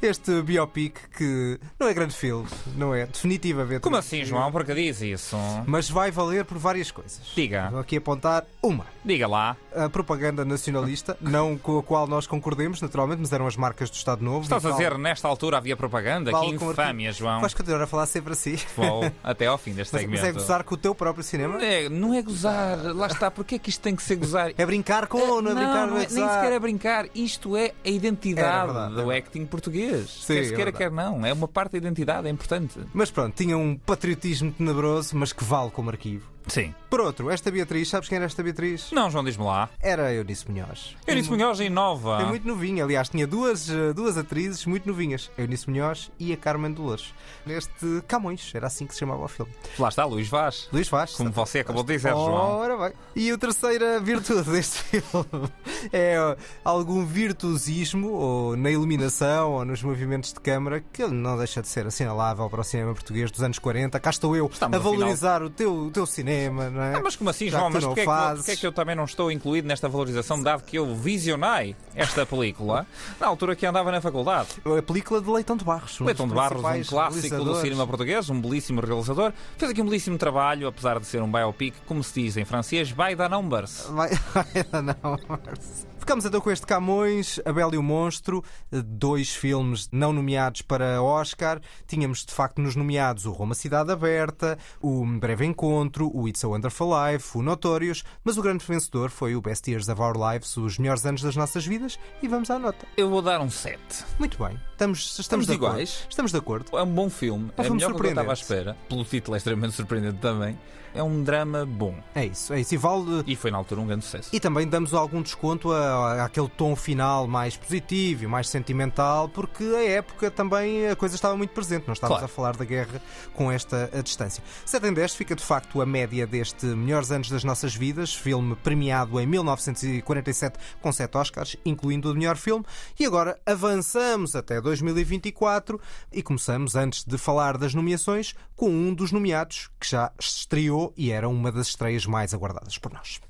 este biopic que não é grande filme, não é? Definitivamente. Como assim, João? Por que diz isso? Mas vai valer por várias coisas. Diga. Vou aqui apontar uma. Diga lá. A propaganda nacionalista, (laughs) não com a qual nós concordemos, naturalmente, mas eram as marcas do Estado Novo. Estás a dizer, nesta altura havia propaganda? falo Que com infâmia, João. Vais continuar a falar sempre assim. (laughs) Até ao fim deste Mas, mas segmento. é gozar com o teu próprio cinema? É, não é gozar, lá está, porque é que isto tem que ser gozar? É brincar com ou não é brincar? não Não é, é nem sequer é brincar, isto é a É identidade verdade, do acting português. Sim, quer é se queira, verdade. quer não, é uma parte da identidade, é importante. Mas pronto, tinha um patriotismo tenebroso, mas que vale como arquivo. Sim. Por outro, esta Beatriz, sabes quem era esta Beatriz? Não, João, diz-me lá. Era Eunice Munhoz. Eunice Munhoz em Nova. É muito novinha, aliás, tinha duas, eh, duas atrizes muito novinhas, a Eunice Munhoz e a Carmen Dolores. Neste Camões, era assim que se chamava o filme. Lá está, Luís Vaz. Luís Vaz. Como você acabou de dizer, João. Ora bem. E a terceira virtude deste (laughs) filme é algum virtuosismo ou na iluminação ou nos movimentos de câmara que não deixa de ser assinalável para o cinema português dos anos 40. Cá estou eu Estamos a valorizar o teu, o teu cinema, não é? Ah, mas como assim, Já João? Mas porquê é, que, é que eu também não estou incluído nesta valorização, dado que eu visionei esta película (laughs) na altura que andava na faculdade? A película de Leitão de Barros. um Leitão de Barros, um clássico do cinema português, um belíssimo realizador. Fez aqui um belíssimo trabalho, apesar de ser um biopic, como se diz em francês, by the numbers. Vai, vai, não. Ficamos então com este Camões, A Bela e o Monstro, dois filmes não nomeados para Oscar. Tínhamos de facto nos nomeados o Roma Cidade Aberta, o Breve Encontro, o It's a Wonderful Life, o Notorious, mas o grande vencedor foi o Best Years of Our Lives, os melhores anos das nossas vidas, e vamos à nota. Eu vou dar um 7. Muito bem, estamos, estamos, Estamos de acordo. iguais? Estamos de acordo. É um bom filme, é filme melhor do que eu estava à espera. Pelo título é extremamente surpreendente também. É um drama bom. É isso, é isso. E vale. E foi na altura um grande sucesso. E também damos algum desconto a, àquele tom final mais positivo e mais sentimental, porque a época também a coisa estava muito presente. Não estávamos Claro. a falar da guerra com esta distância. 7 em 10 fica de facto a média deste Melhores Anos das Nossas Vidas, filme premiado em 1947 com 7 Oscars, incluindo o melhor filme. E agora avançamos até 2024 e começamos, antes de falar das nomeações, com um dos nomeados que já estreou e era uma das estreias mais aguardadas por nós.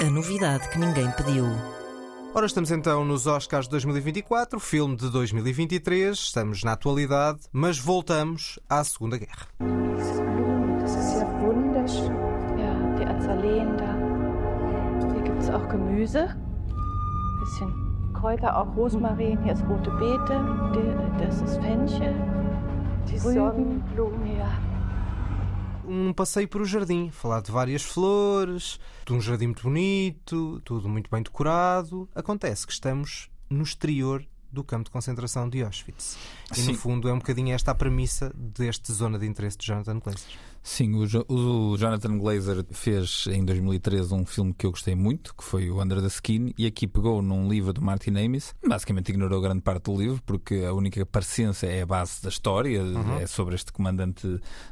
A novidade que ninguém pediu. Ora, estamos então nos Oscars de 2024, filme de 2023, estamos na atualidade, mas voltamos à Segunda Guerra. Gemüse. Bisschen Kräuter, auch Rosmarin. Hier ist rote Beete. Das ist Fenchel. Die Sonnenblumen. Ja. Um passeio por o jardim, falar de várias flores, de um jardim muito bonito, tudo muito bem decorado. Acontece que estamos no exterior do campo de concentração de Auschwitz. E Sim. no fundo é um bocadinho esta a premissa deste zona de interesse de Jonathan Glazer. Sim, o, Jo- o Jonathan Glazer fez em 2013 um filme que eu gostei muito, que foi o Under the Skin, e aqui pegou num livro do Martin Amis, basicamente ignorou grande parte do livro, porque a única parecença é a base da história, Uhum. é sobre este comandante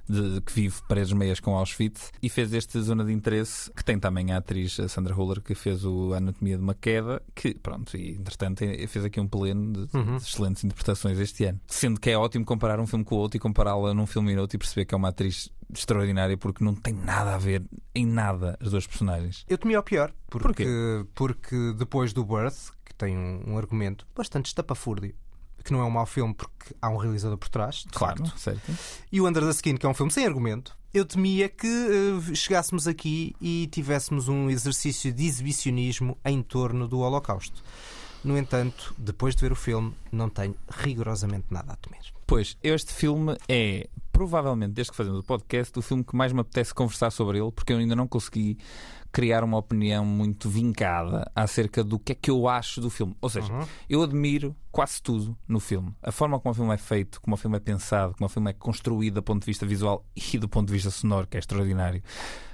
de- que vive paredes meias com Auschwitz, e fez este Zona de Interesse, que tem também a atriz Sandra Huller, que fez o Anatomia de uma Queda, que, pronto, e entretanto eh, fez aqui um pleno de, Uhum. de excelentes interpretações este ano. Sendo que é ótimo comparar um filme com o outro e compará-la num filme e outro e perceber que é uma atriz extraordinária porque não tem nada a ver em nada as duas personagens. Eu temi ao pior, porque, Porquê? porque depois do Birth, que tem um, um argumento bastante estapafúrdio, que não é um mau filme porque há um realizador por trás, Claro, facto, certo. e o Under the Skin, que é um filme sem argumento, eu temia que eh, chegássemos aqui e tivéssemos um exercício de exibicionismo em torno do Holocausto. No entanto, depois de ver o filme, não tenho rigorosamente nada a temer. Pois, este filme é provavelmente, desde que fazemos o podcast, o filme que mais me apetece conversar sobre ele, porque eu ainda não consegui criar uma opinião muito vincada acerca do que é que eu acho do filme. Ou seja, Uhum. eu admiro quase tudo no filme. A forma como o filme é feito, como o filme é pensado, como o filme é construído do ponto de vista visual e do ponto de vista sonoro, que é extraordinário.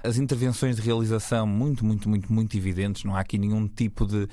As intervenções de realização muito, muito, muito, muito evidentes. Não há aqui nenhum tipo de,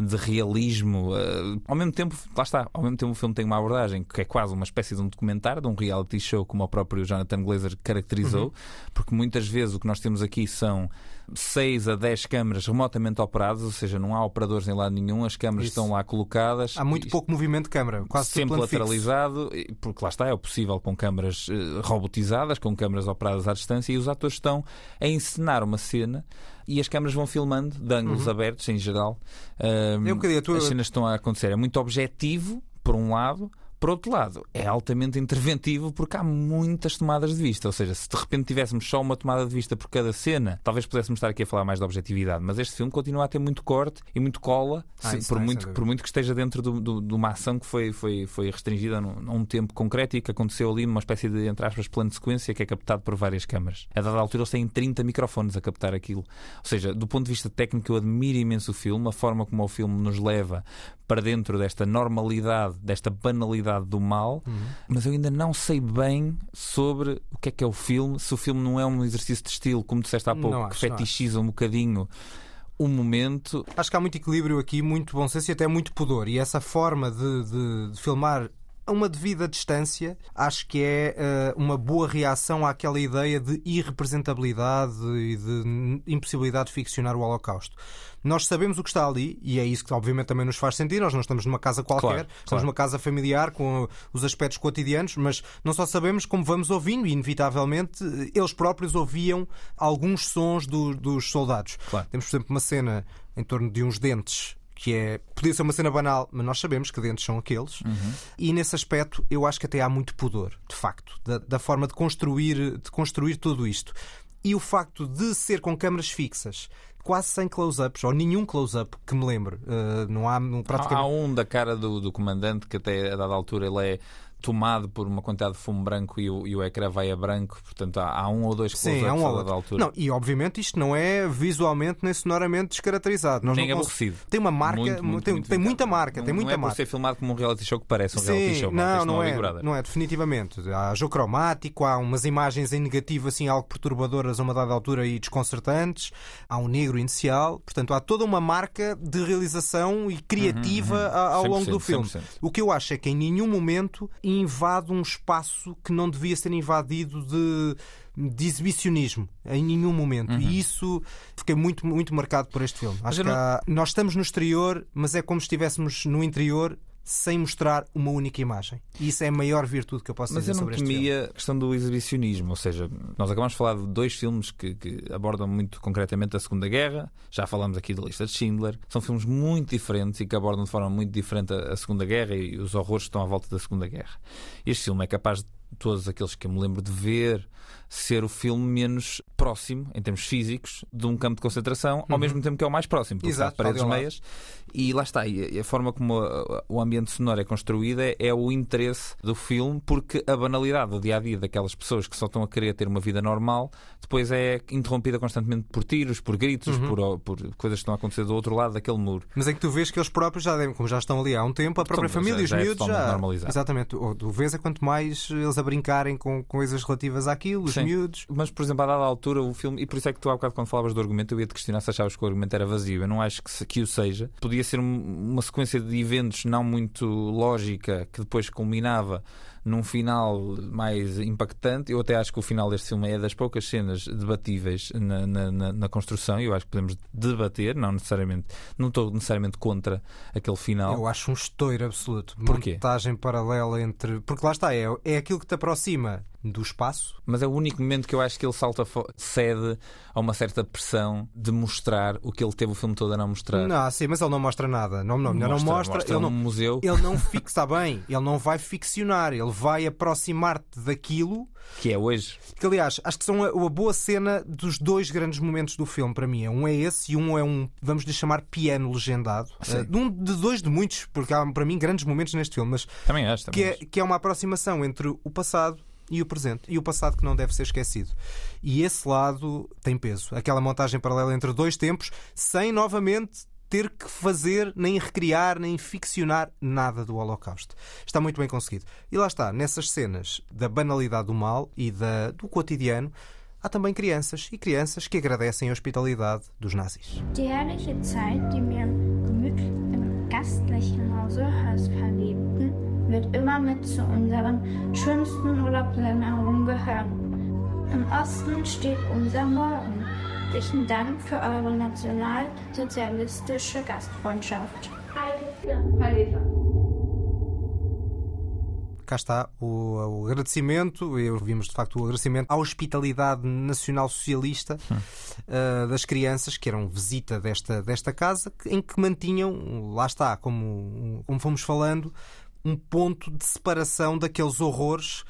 de realismo. Eh, ao mesmo tempo, lá está, ao mesmo tempo o filme tem uma abordagem que é quase uma espécie de um documentário, de um reality show, como o próprio Jonathan Glazer caracterizou, Uhum. porque muitas vezes o que nós temos aqui são 6 a 10 câmaras remotamente operadas, ou seja, não há operadores em lado nenhum, as câmaras Isso. estão lá colocadas. Há muito pouco movimento de câmara, quase sempre fixo. lateralizado, e- porque lá está, é o possível com câmaras eh, robotizadas, com câmaras operadas à distância, e os atores estão a encenar uma cena e as câmaras vão filmando de ângulos Uhum. abertos em geral. Ahm, É um bocadinho a tua- As cenas estão a acontecer. É muito objetivo, por um lado. Por outro lado, é altamente interventivo porque há muitas tomadas de vista. Ou seja, se de repente tivéssemos só uma tomada de vista por cada cena, talvez pudéssemos estar aqui a falar mais de objetividade. Mas este filme continua a ter muito corte e muito cola, Ah, se- por, muito, por muito que esteja dentro do- do- de uma ação que foi, foi, foi restringida num, num tempo concreto e que aconteceu ali numa espécie de, entre aspas, plano de sequência que é captado por várias câmaras. A dada altura eles têm 30 microfones a captar aquilo. Ou seja, do ponto de vista técnico, eu admiro imenso o filme, a forma como o filme nos leva para dentro desta normalidade, desta banalidade do mal, Uhum. mas eu ainda não sei bem sobre o que é que é o filme, se o filme não é um exercício de estilo, como disseste há pouco, acho, que fetichiza um bocadinho o momento. Acho que há muito equilíbrio aqui, muito bom senso e até muito pudor. E essa forma de, de- de filmar a uma devida distância, acho que é eh, uma boa reação àquela ideia de irrepresentabilidade e de impossibilidade de ficcionar o Holocausto. Nós sabemos o que está ali e é isso que obviamente também nos faz sentir. Nós não estamos numa casa qualquer, Claro, estamos claro. numa casa familiar com os aspectos cotidianos, mas não só sabemos como vamos ouvindo e inevitavelmente eles próprios ouviam alguns sons do- dos soldados. Claro. Temos, por exemplo, uma cena em torno de uns dentes que é. Podia ser uma cena banal, mas nós sabemos que dentes são aqueles. E nesse aspecto eu acho que até há muito pudor, de facto, da, da forma de construir, de construir tudo isto. E o facto de ser com câmaras fixas, quase sem close-ups, ou nenhum close-up que me lembre. Uh, não há não, Há, praticamente. há um da cara do, do comandante que até a dada altura ele é tomado por uma quantidade de fumo branco e o, e o ecrã vai a branco, portanto há, há um ou dois Sim, close-ups há um a ou dada outro. altura. Não, e obviamente isto não é visualmente nem sonoramente descaracterizado. Nós Nem não aborrecido. Tem uma marca, Muito, muito, tem, muito tem muita marca, tem Não- muita não é marca. por ser filmado como um reality show que parece um reality Sim, show. não, isto não, é é, não é, definitivamente. Há jogo cromático, há umas imagens em negativo, assim, algo perturbadoras a uma dada altura e desconcertantes. Há um negro inicial. Portanto, há toda uma marca de realização e criativa Uhum, uhum. ao longo 100%, do filme. 100%. O que eu acho é que em nenhum momento invade um espaço que não devia ser invadido de, de exibicionismo. Em nenhum momento. Uhum. E isso fiquei muito, muito marcado por este filme. Acho que não- há- nós estamos no exterior, mas é como se estivéssemos no interior sem mostrar uma única imagem. E isso é a maior virtude que eu posso Mas dizer eu não sobre este filme. temia a questão do exibicionismo, ou seja, nós acabamos de falar de dois filmes que, que abordam muito concretamente a Segunda Guerra, já falamos aqui da lista de Schindler, são filmes muito diferentes e que abordam de forma muito diferente a, a Segunda Guerra e os horrores que estão à volta da Segunda Guerra. Este filme é capaz de todos aqueles que eu me lembro de ver ser o filme menos próximo, em termos físicos, de um campo de concentração, ao Uhum. mesmo tempo que é o mais próximo, porque Exato, paredes ao meias. E lá está, e a- forma como a- o ambiente sonoro é construído é, é o interesse do filme, porque a banalidade do dia a dia daquelas pessoas que só estão a querer ter uma vida normal, depois é interrompida constantemente por tiros, por gritos, Uhum. por, por coisas que estão a acontecer do outro lado daquele muro. Mas é que tu vês que eles próprios já como já estão ali há um tempo, a própria Então, família e já- os já é miúdos já. normalizado. Exatamente. O- Tu vês é quanto mais eles a brincarem com coisas relativas àquilo, os Sim. miúdos. Mas, por exemplo, a dada altura, o filme, e por isso é que tu há bocado, quando falavas do argumento, eu ia te questionar se achavas que o argumento era vazio. Eu não acho que, que o seja. Podia ser um- uma sequência de eventos não muito lógica que depois culminava num final mais impactante. Eu até acho que o final deste filme é das poucas cenas debatíveis na, na, na- construção. e Eu acho que podemos debater, não necessariamente, não estou necessariamente contra aquele final. Eu acho um estouro absoluto. Porquê? Montagem paralela entre. Porque lá está, é, é aquilo que te aproxima do espaço. Mas é o único momento que eu acho que ele salta cede a uma certa pressão de mostrar o que ele teve o filme todo a não mostrar. Não, sim, mas ele não mostra nada. Não, não, não Mostra, mostra. mostra ele não, museu. Ele não (laughs) fixa bem. Ele não vai ficcionar. Ele vai aproximar-te daquilo. Que é hoje. Que, aliás, acho que são a, a boa cena dos dois grandes momentos do filme para mim. Um é esse e um é um, vamos lhe chamar, piano legendado. Sim. Eh, de, um, de dois de muitos, porque há para mim grandes momentos neste filme, mas Também acho, também que, é, acho. que é uma aproximação entre o passado e o presente. E o passado que não deve ser esquecido. E esse lado tem peso. Aquela montagem paralela entre dois tempos, sem novamente ter que fazer, nem recriar, nem ficcionar nada do Holocausto. Está muito bem conseguido. E lá está, nessas cenas da banalidade do mal e da, do cotidiano, há também crianças. E crianças que agradecem a hospitalidade dos nazis. Die wird immer mit zu unseren schönsten Urlaubserinnerungen gehören. Im Osten steht unser Morgen, Herzlichen Dank für eure nationalsozialistische Gastfreundschaft. cá está o, o agradecimento, e vimos de facto o agradecimento à hospitalidade nacional socialista uh, das crianças que eram visita desta, desta casa, em que mantinham, lá está, como, como fomos falando, um ponto de separação daqueles horrores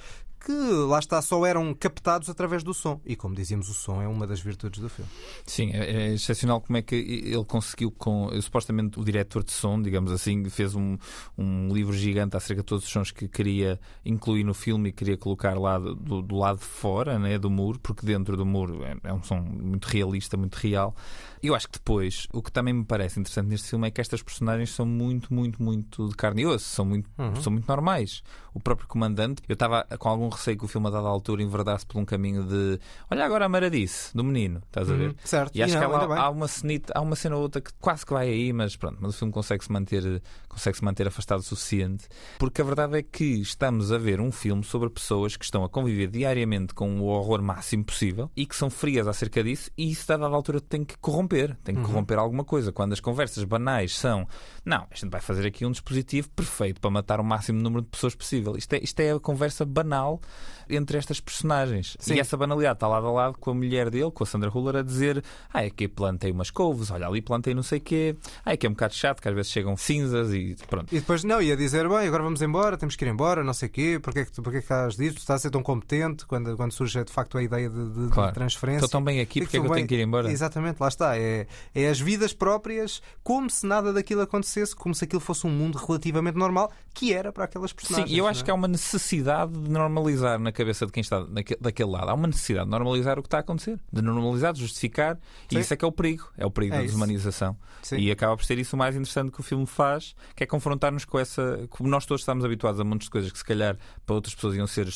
que lá está, só eram captados através do som. E como dizíamos, o som é uma das virtudes do filme. Sim, é, é excepcional como é que ele conseguiu com. Supostamente o diretor de som, digamos assim, fez um, um livro gigante acerca de todos os sons que queria incluir no filme e queria colocar lá do, do lado de fora né, do muro, porque dentro do muro é, é um som muito realista, muito real. Eu acho que depois, o que também me parece interessante neste filme é que estas personagens são muito, muito, muito de carne e osso, são muito, uhum. são muito normais. O próprio comandante, eu estava com algum receio que o filme a dada altura enverdasse por um caminho de olha agora a maradice do menino, estás a ver? Uhum, certo. E acho e não, que há, há, uma cenita, há uma cena ou outra que quase que vai aí, mas pronto, mas o filme consegue se manter, consegue se manter afastado o suficiente, porque a verdade é que estamos a ver um filme sobre pessoas que estão a conviver diariamente com o horror máximo possível e que são frias acerca disso, e isso a dada altura tem que corromper tem que uhum. corromper alguma coisa. Quando as conversas banais são não, a gente vai fazer aqui um dispositivo perfeito para matar o máximo número de pessoas possível. Isto é, isto é a conversa banal entre estas personagens. Sim. E essa banalidade está lado a lado com a mulher dele, com a Sandra Huller, a dizer: Ah, aqui plantei umas couves, olha ali plantei não sei o quê. Ah, aqui é um bocado chato, que às vezes chegam cinzas e pronto. E depois não, ia dizer: Bem, agora vamos embora, temos que ir embora, não sei o quê, porque é que, porque é que estás disto? Estás a ser tão competente quando, quando surge de facto a ideia de, de, claro. de transferência. Estou tão bem aqui, porque é que eu tenho que ir embora? Exatamente, lá está. É, é as vidas próprias, como se nada daquilo acontecesse, como se aquilo fosse um mundo relativamente normal, que era para aquelas personagens. Sim, e eu acho é? que há uma necessidade de normalizar na cabeça de quem está daquele lado. Há uma necessidade de normalizar o que está a acontecer, de normalizar, de justificar, Sim. e isso é que é o perigo, é o perigo é da desumanização. Sim. E acaba por ser isso o mais interessante que o filme faz, que é confrontar-nos com essa. Como nós todos estamos habituados a de coisas que se calhar para outras pessoas iam ser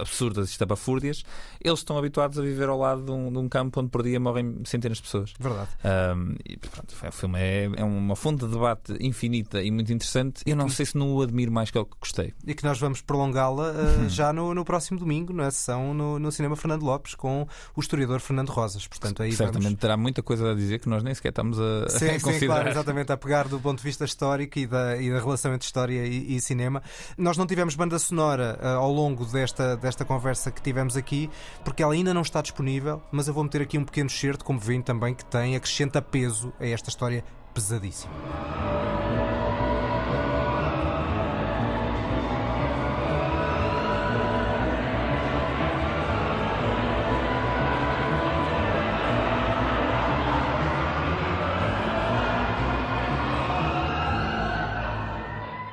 absurdas e estapafúrdias, eles estão habituados a viver ao lado de um, de um campo onde por dia morrem centenas de pessoas. Verdade. Um, e pronto, o filme é, é uma fonte de debate infinita e muito interessante. Eu não sei se não o admiro mais que o que gostei. E que nós vamos prolongá-la uh, já no, no próximo domingo, na sessão no, no Cinema Fernando Lopes, com o historiador Fernando Rosas. Portanto, aí Certamente vamos... terá muita coisa a dizer que nós nem sequer estamos a, sim, (laughs) a considerar. Sim, claro, exatamente, a pegar do ponto de vista histórico e da, e da relação entre história e, e cinema. Nós não tivemos banda sonora uh, ao longo desta, desta conversa que tivemos aqui, porque ela ainda não está disponível, mas eu vou meter aqui um pequeno certo, como vem também, que tem, acrescenta peso a esta história pesadíssima.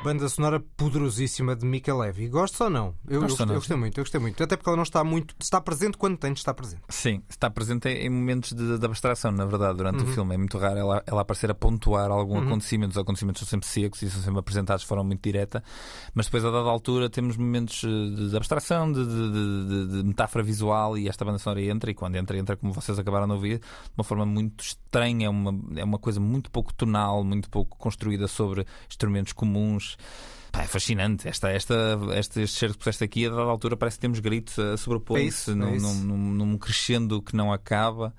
Banda sonora poderosíssima de Mika Levy. Gostas ou não? Eu, eu, eu, gostei muito, eu gostei muito. Até porque ela não está muito. Está presente quando tem de estar presente. Sim, está presente em momentos de, de abstração, na verdade, durante uhum. o filme. É muito raro ela, ela aparecer a pontuar algum uhum. acontecimento. Os acontecimentos são sempre secos e são sempre apresentados de forma muito direta. Mas depois, a dada altura, temos momentos eh, de abstração, de, de, de, metáfora visual e esta banda sonora entra. E quando entra, entra como vocês acabaram de ouvir, de uma forma muito estranha. É uma, é uma coisa muito pouco tonal, muito pouco construída sobre instrumentos comuns. Pá, é fascinante. Esta, esta, este, este certo que puseste aqui, a dada altura, parece que temos gritos a sobrepor-se é num, é num, num crescendo que não acaba.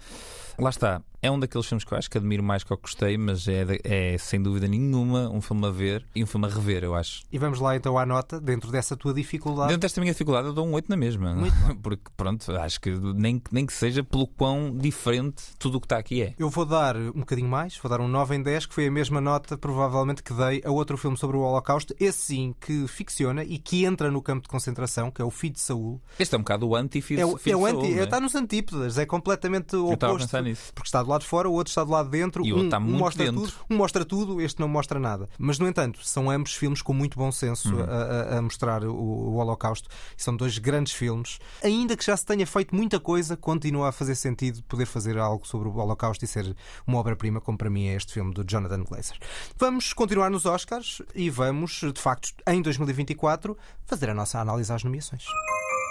Lá está. É um daqueles filmes que eu acho que admiro mais que eu gostei, mas é, é sem dúvida nenhuma um filme a ver e um filme a rever, eu acho. E vamos lá então à nota, dentro dessa tua dificuldade. Dentro desta minha dificuldade, eu dou um 8 na mesma. (laughs) Porque, pronto, acho que nem, nem que seja pelo quão diferente tudo o que está aqui é. Eu vou dar um bocadinho mais, vou dar um 9 em 10, que foi a mesma nota, provavelmente, que dei a outro filme sobre o Holocausto, esse sim, que ficciona e que entra no campo de concentração, que é o Filho de Saúl. Este é um bocado o anti-Filho é, é o, é o anti, é? Está nos antípodas, é completamente oposto. Porque está do lado de fora, o outro está do lado de dentro. E um, está muito um mostra dentro. tudo, um mostra tudo, este não mostra nada. Mas, no entanto, são ambos filmes com muito bom senso uhum. a, a, mostrar o, o Holocausto. São dois grandes filmes. Ainda que já se tenha feito muita coisa, continua a fazer sentido poder fazer algo sobre o Holocausto e ser uma obra-prima, como para mim é este filme do Jonathan Glazer. Vamos continuar nos Oscars e vamos, de facto, em 2024, fazer a nossa análise às nomeações.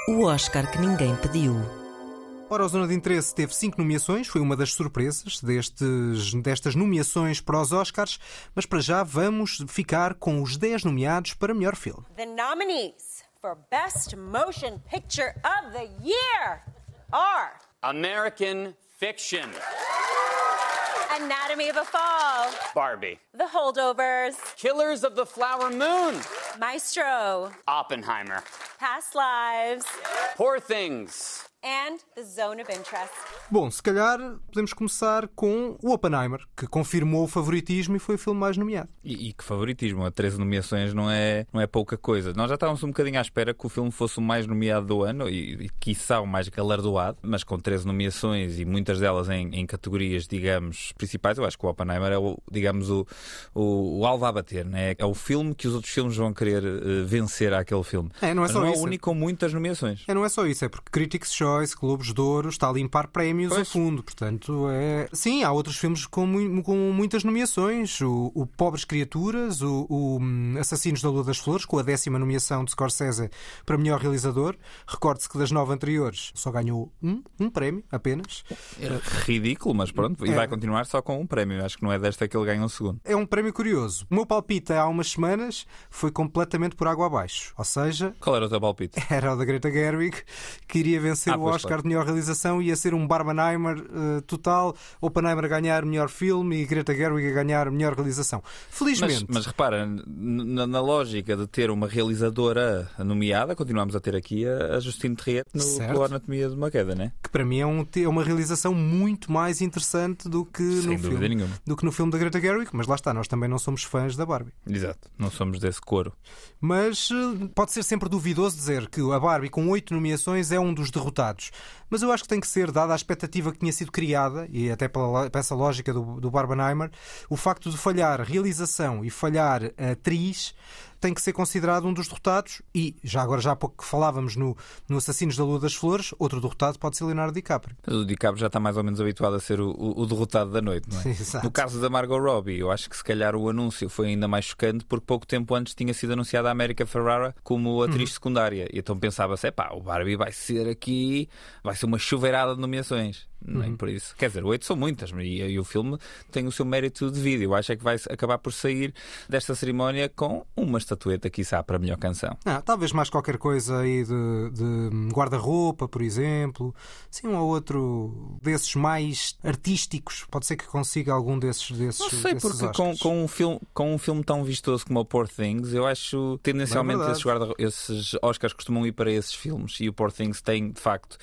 O Oscar que ninguém pediu. Ora, a Zona de Interesse teve cinco nomeações, foi uma das surpresas destes, destas nomeações para os Oscars, mas para já vamos ficar com os 10 nomeados para melhor filme. The nominees for Best Motion Picture of the Year are American Fiction. Anatomy of a Fall. Barbie. The Holdovers. Killers of the Flower Moon. Maestro. Oppenheimer. Past Lives. Poor Things. And The Zone of Interest. Bom, se calhar podemos começar com o Oppenheimer, que confirmou o favoritismo e foi o filme mais nomeado. E, e que favoritismo, a 13 nomeações não é, não é pouca coisa. Nós já estávamos um bocadinho à espera que o filme fosse o mais nomeado do ano e, e quiçá o mais galardoado, mas com 13 nomeações e muitas delas em, em categorias, digamos, principais, eu acho que o Oppenheimer é, o, digamos, o, o, o alvo a bater, né? é o filme que os outros filmes vão querer uh, vencer àquele filme. É, não é mas só não isso. é o único com muitas nomeações. É, não é só isso, é porque Critics' Choice, Globos de Ouro, está a limpar prémios Pois. a fundo. Portanto, é. Sim, há outros filmes com, com muitas nomeações. O, o Pobres Criaturas, o, o, hum, Assassinos da Lua das Flores, com a décima nomeação de Scorsese para melhor realizador. Recorde-se que das nove anteriores só ganhou um, um prémio apenas. É ridículo, mas pronto, e É. vai continuar só com um prémio. Acho que não é desta que ele ganha um segundo. É um prémio curioso. O meu palpite há umas semanas foi completamente por água abaixo. Ou seja, Qual era o teu palpite? (laughs) era o da Greta Gerwig, que iria vencer Ah, o Oscar claro. de melhor realização, ia ser um Barbenheimer eh, total, Oppenheimer a ganhar melhor filme e Greta Gerwig a ganhar melhor realização. Felizmente, Mas, mas repara, na, na lógica de ter uma realizadora nomeada, continuamos a ter aqui a, a Justine Triet no Certo. Anatomia de uma Queda, né? que para mim é, um é uma realização muito mais interessante do que, Sem no filme, nenhuma. do que no filme da Greta Gerwig, mas lá está, nós também não somos fãs da Barbie. Exato, não somos desse coro. Mas eh, pode ser sempre duvidoso dizer que a Barbie, com oito nomeações, é um dos derrotados. Mas eu acho que tem que ser, dada a expectativa que tinha sido criada, e até pela, essa lógica do, do Barbenheimer, o facto de falhar realização e falhar a atriz tem que ser considerado um dos derrotados. E, já agora, já há pouco que falávamos no, no Assassinos da Lua das Flores, outro derrotado pode ser Leonardo DiCaprio. O DiCaprio já está mais ou menos habituado a ser o, o- o derrotado da noite, não é? Exato. No caso da Margot Robbie, eu acho que se calhar o anúncio foi ainda mais chocante porque pouco tempo antes tinha sido anunciada a América Ferrara como atriz Uhum. secundária. E então pensava-se, epá, o Barbie vai ser aqui, vai ser uma chuveirada de nomeações. Nem Uhum. por isso. Quer dizer, oito são muitas, e, e o filme tem o seu mérito de vida. Eu acho é que vai acabar por sair desta cerimónia com uma estatueta, quiçá, para a melhor canção. Ah, talvez mais qualquer coisa aí de, de guarda-roupa, por exemplo. Sim, um ou outro desses mais artísticos. Pode ser que consiga algum desses. desses Não sei, desses porque com, com, um filme, com um filme tão vistoso como o Poor Things, eu acho tendencialmente Bem esses, esses Oscars costumam ir para esses filmes e o Poor Things tem, de facto.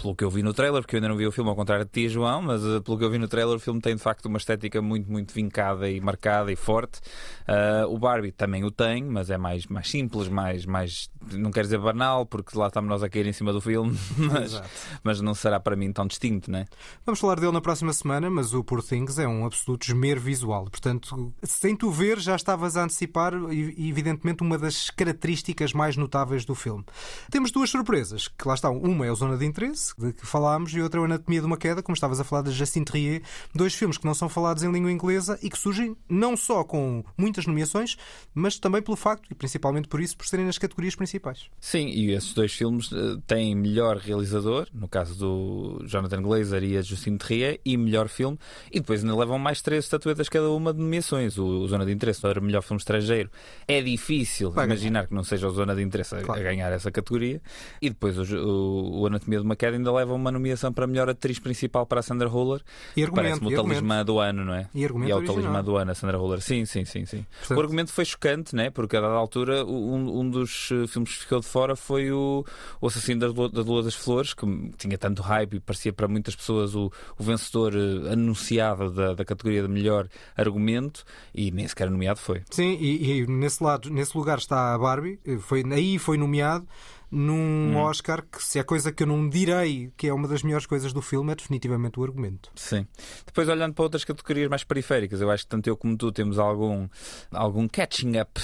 Pelo que eu vi no trailer, porque eu ainda não vi o filme, ao contrário de ti, João, mas eh, pelo que eu vi no trailer, o filme tem de facto uma estética muito, muito vincada e marcada e forte. Ah, o Barbie também o tem, mas é mais, mais simples, mais, mais. Não quero dizer banal, porque lá estamos nós a cair em cima do filme, (laughs) mas, mas não será para mim tão distinto, né? Vamos falar dele na próxima semana, mas o Poor Things é um absoluto esmero visual. Portanto, sem tu ver, já estavas a antecipar, e- evidentemente, uma das características mais notáveis do filme. Temos duas surpresas, que lá estão. Uma é a Zona de Interesse, de que falámos, e outra é a Anatomia de uma Queda, como estavas a falar da Jacinthe Trier. Dois filmes que não são falados em língua inglesa e que surgem não só com muitas nomeações, mas também pelo facto, e principalmente por isso, por serem nas categorias principais. Sim, e esses dois filmes eh, têm melhor realizador, no caso do Jonathan Glazer e a Justine Trier, e melhor filme, e depois ainda levam mais três estatuetas cada uma de nomeações. O, o Zona de Interesse para melhor filme estrangeiro. É difícil Vai imaginar que não seja o Zona de Interesse a, a ganhar essa categoria. E depois o, o, o Anatomia de uma Queda ainda leva uma nomeação para melhor atriz principal para a Sandra Huller. E argumento, Parece-me e o talismã do ano, não é? E argumento é o original. talismã do ano, a Sandra Huller. Sim, sim, sim, sim. Portanto- O argumento foi chocante, né? porque a dada altura um, um dos eh, filmes que ficou de fora foi o, o Assassino da Lua, da Lua das Flores, que tinha tanto hype e parecia para muitas pessoas o, o vencedor eh, anunciado da, da categoria de melhor argumento e nem sequer nomeado foi. Sim, e, e nesse lado, nesse lugar está a Barbie, foi, aí foi nomeado num Hum. Oscar que se é coisa que eu não direi que é uma das melhores coisas do filme é definitivamente o argumento. Sim. Depois olhando para outras categorias mais periféricas, eu acho que tanto eu como tu temos algum, algum catching up.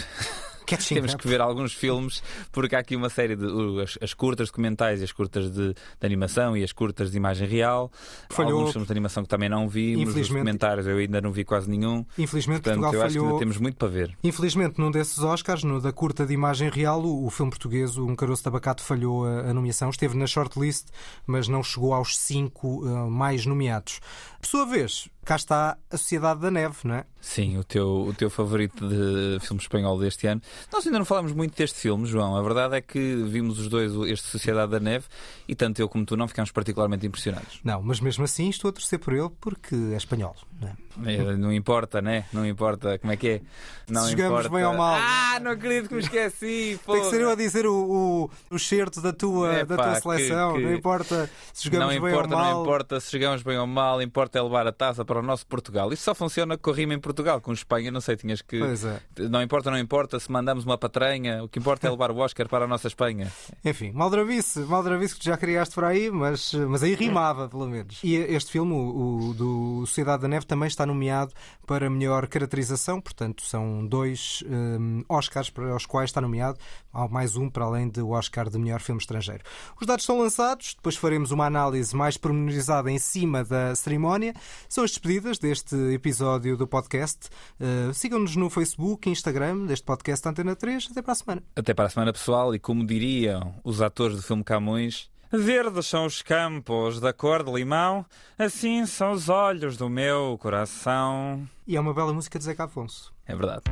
(laughs) Catching Temos up. que ver alguns filmes, porque há aqui uma série de. uh, as, as curtas documentais e as curtas de, de animação e as curtas de imagem real. Falhou. Alguns filmes de animação que também não vimos. Os Infelizmente- documentários eu ainda não vi quase nenhum. Infelizmente Portanto, Portugal eu acho que falhou. ainda temos muito para ver. Infelizmente, num desses Oscars, no da curta de imagem real, o, o filme português, Um Caroço de Abacate, falhou a, a nomeação. Esteve na shortlist, mas não chegou aos cinco eh, mais nomeados. Por sua vez, cá está a Sociedade da Neve, não é? Sim, o teu, o teu favorito de filme espanhol deste ano. Nós ainda não falamos muito deste filme, João. A verdade é que vimos os dois este Sociedade da Neve e tanto eu como tu não ficámos particularmente impressionados. Não, mas mesmo assim estou a torcer por ele porque é espanhol. Não, é? É, não importa, né? Não importa. Como é que é? Não Se jogamos importa. bem ou mal. Ah, não acredito que me esqueci. Tem que ser eu a dizer o, o, o certo da tua, É da pá, tua que- seleção. que- Não importa se jogamos não bem importa, ou mal. não importa se chegamos bem ou mal, importa é levar a taça para o nosso Portugal. Isso só funciona com a rima em Portugal, com Espanha, não sei, tinhas que. Pois é. Não importa, não importa se mandamos uma patranha, o que importa é levar o Oscar para a nossa Espanha. Enfim, maldravice, maldravice que tu já criaste por aí, mas, mas aí rimava, pelo menos. E este filme, o, o do Sociedade da Neve, também está nomeado para melhor caracterização, portanto, são dois hum, Oscars para os quais está nomeado. Há mais um para além do Oscar de melhor filme estrangeiro. Os dados são lançados, depois faremos uma análise mais pormenorizada em cima da cerimónia. São as despedidas deste episódio do podcast. Uh, Sigam-nos no Facebook e Instagram deste podcast Antena 3. Até para a semana. Até para a semana, pessoal, e como diriam os atores do filme Camões. Verdes são os campos da cor de limão, assim são os olhos do meu coração. E é uma bela música de Zeca Afonso. É verdade.